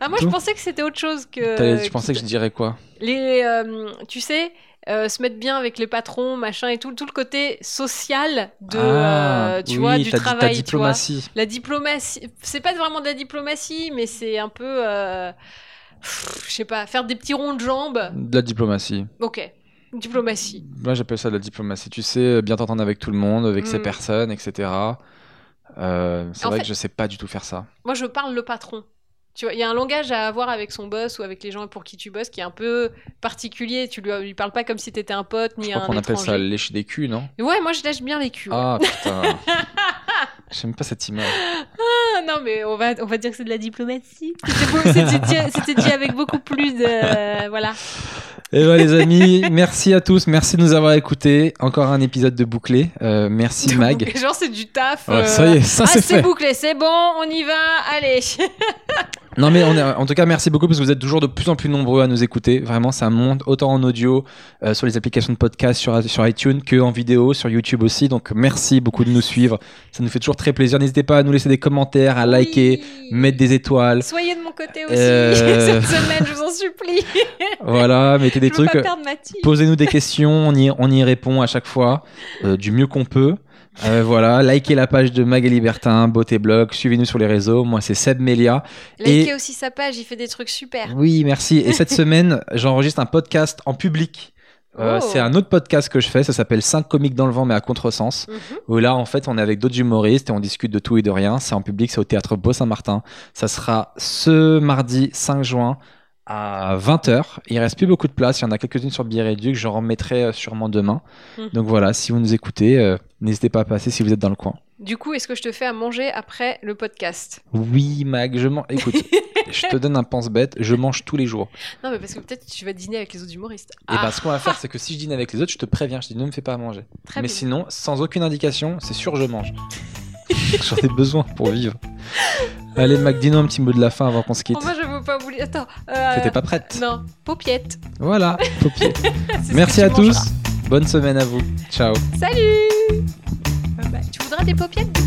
Ah, moi, je pensais que c'était autre chose que. Tu pensais que je dirais quoi? Les, euh, tu sais, euh, se mettre bien avec les patrons, machin et tout, tout le côté social de, Ah, euh, tu oui, vois, du travail, tu vois. diplomatie. La diplomatie, c'est pas vraiment de la diplomatie, mais c'est un peu, euh, je sais pas, faire des petits ronds de jambes. De la diplomatie. Ok, diplomatie. Moi, j'appelle ça de la diplomatie. Tu sais, bien t'entendre avec tout le monde, avec ces Mm. personnes, etc. Euh, c'est vrai fait- que je sais pas du tout faire ça. Moi, je parle le patron. Tu vois, il y a un langage à avoir avec son boss ou avec les gens pour qui tu bosses qui est un peu particulier. Tu lui, lui parles pas comme si t'étais un pote ni Je crois un qu'on appelle ça lécher des culs, non? Ouais, moi je lâche bien les culs. ouais. Ah putain. J'aime pas cette image. Ah, non, mais on va, on va dire que c'est de la diplomatie. C'était dit, c'était dit avec beaucoup plus de. Voilà. Et voilà les amis, merci à tous, merci de nous avoir écoutés. Encore un épisode de bouclé. Euh, merci Mag. Genre, c'est du taf. Ouais, euh, ça y est, ça ah, c'est c'est fait. bouclé, c'est bon, on y va, allez. Non mais on est, en tout cas merci beaucoup parce que vous êtes toujours de plus en plus nombreux à nous écouter. Vraiment ça monte autant en audio euh, sur les applications de podcast sur, sur iTunes que en vidéo sur YouTube aussi. Donc merci beaucoup de nous suivre. Ça nous fait toujours très plaisir. N'hésitez pas à nous laisser des commentaires, à liker, Oui. mettre des étoiles. Soyez de mon côté aussi Euh. cette semaine, je vous en supplie. Voilà, mettez des je trucs. team. Posez-nous des questions, on y, on y répond à chaque fois euh, du mieux qu'on peut. Euh, voilà, likez la page de Mag et Libertin, Beauté Blog, suivez-nous sur les réseaux. Moi, c'est Seb Melia. Likez Et- aussi sa page, il fait des trucs super. Oui, merci. Et cette semaine, j'enregistre un podcast en public. Euh, Oh. C'est un autre podcast que je fais, ça s'appelle 5 comiques dans le vent mais à contresens. Mhm. Où là, en fait, on est avec d'autres humoristes et on discute de tout et de rien. C'est en public, c'est au théâtre Beau-Saint-Martin. Ça sera ce mardi 5 juin à 20h. Il reste plus beaucoup de place. Il y en a quelques-unes sur billet réduit que je remettrai euh, sûrement demain. Mhm. Donc voilà, si vous nous écoutez, euh, n'hésitez pas à passer si vous êtes dans le coin. Du coup, est-ce que je te fais à manger après le podcast? Oui, Mag, je mange. Écoute, je te donne un pense-bête. Je mange tous les jours. Non, mais parce que peut-être tu vas dîner avec les autres humoristes. Et Ah, bah, ce qu'on va faire, c'est que si je dîne avec les autres, je te préviens. Je te dis, ne me fais pas à manger. très Mais bien. sinon, sans aucune indication, c'est sûr je mange. J'en ai besoin pour vivre. Allez, Mac, dis-nous un petit mot de la fin avant qu'on se quitte. Oh, moi, je veux pas oublier. Attends. euh, T'étais pas prête Non, paupiette. Voilà, ce Merci à tous. mangeras. Bonne semaine à vous. Ciao. Salut. Tu voudras des paupiettes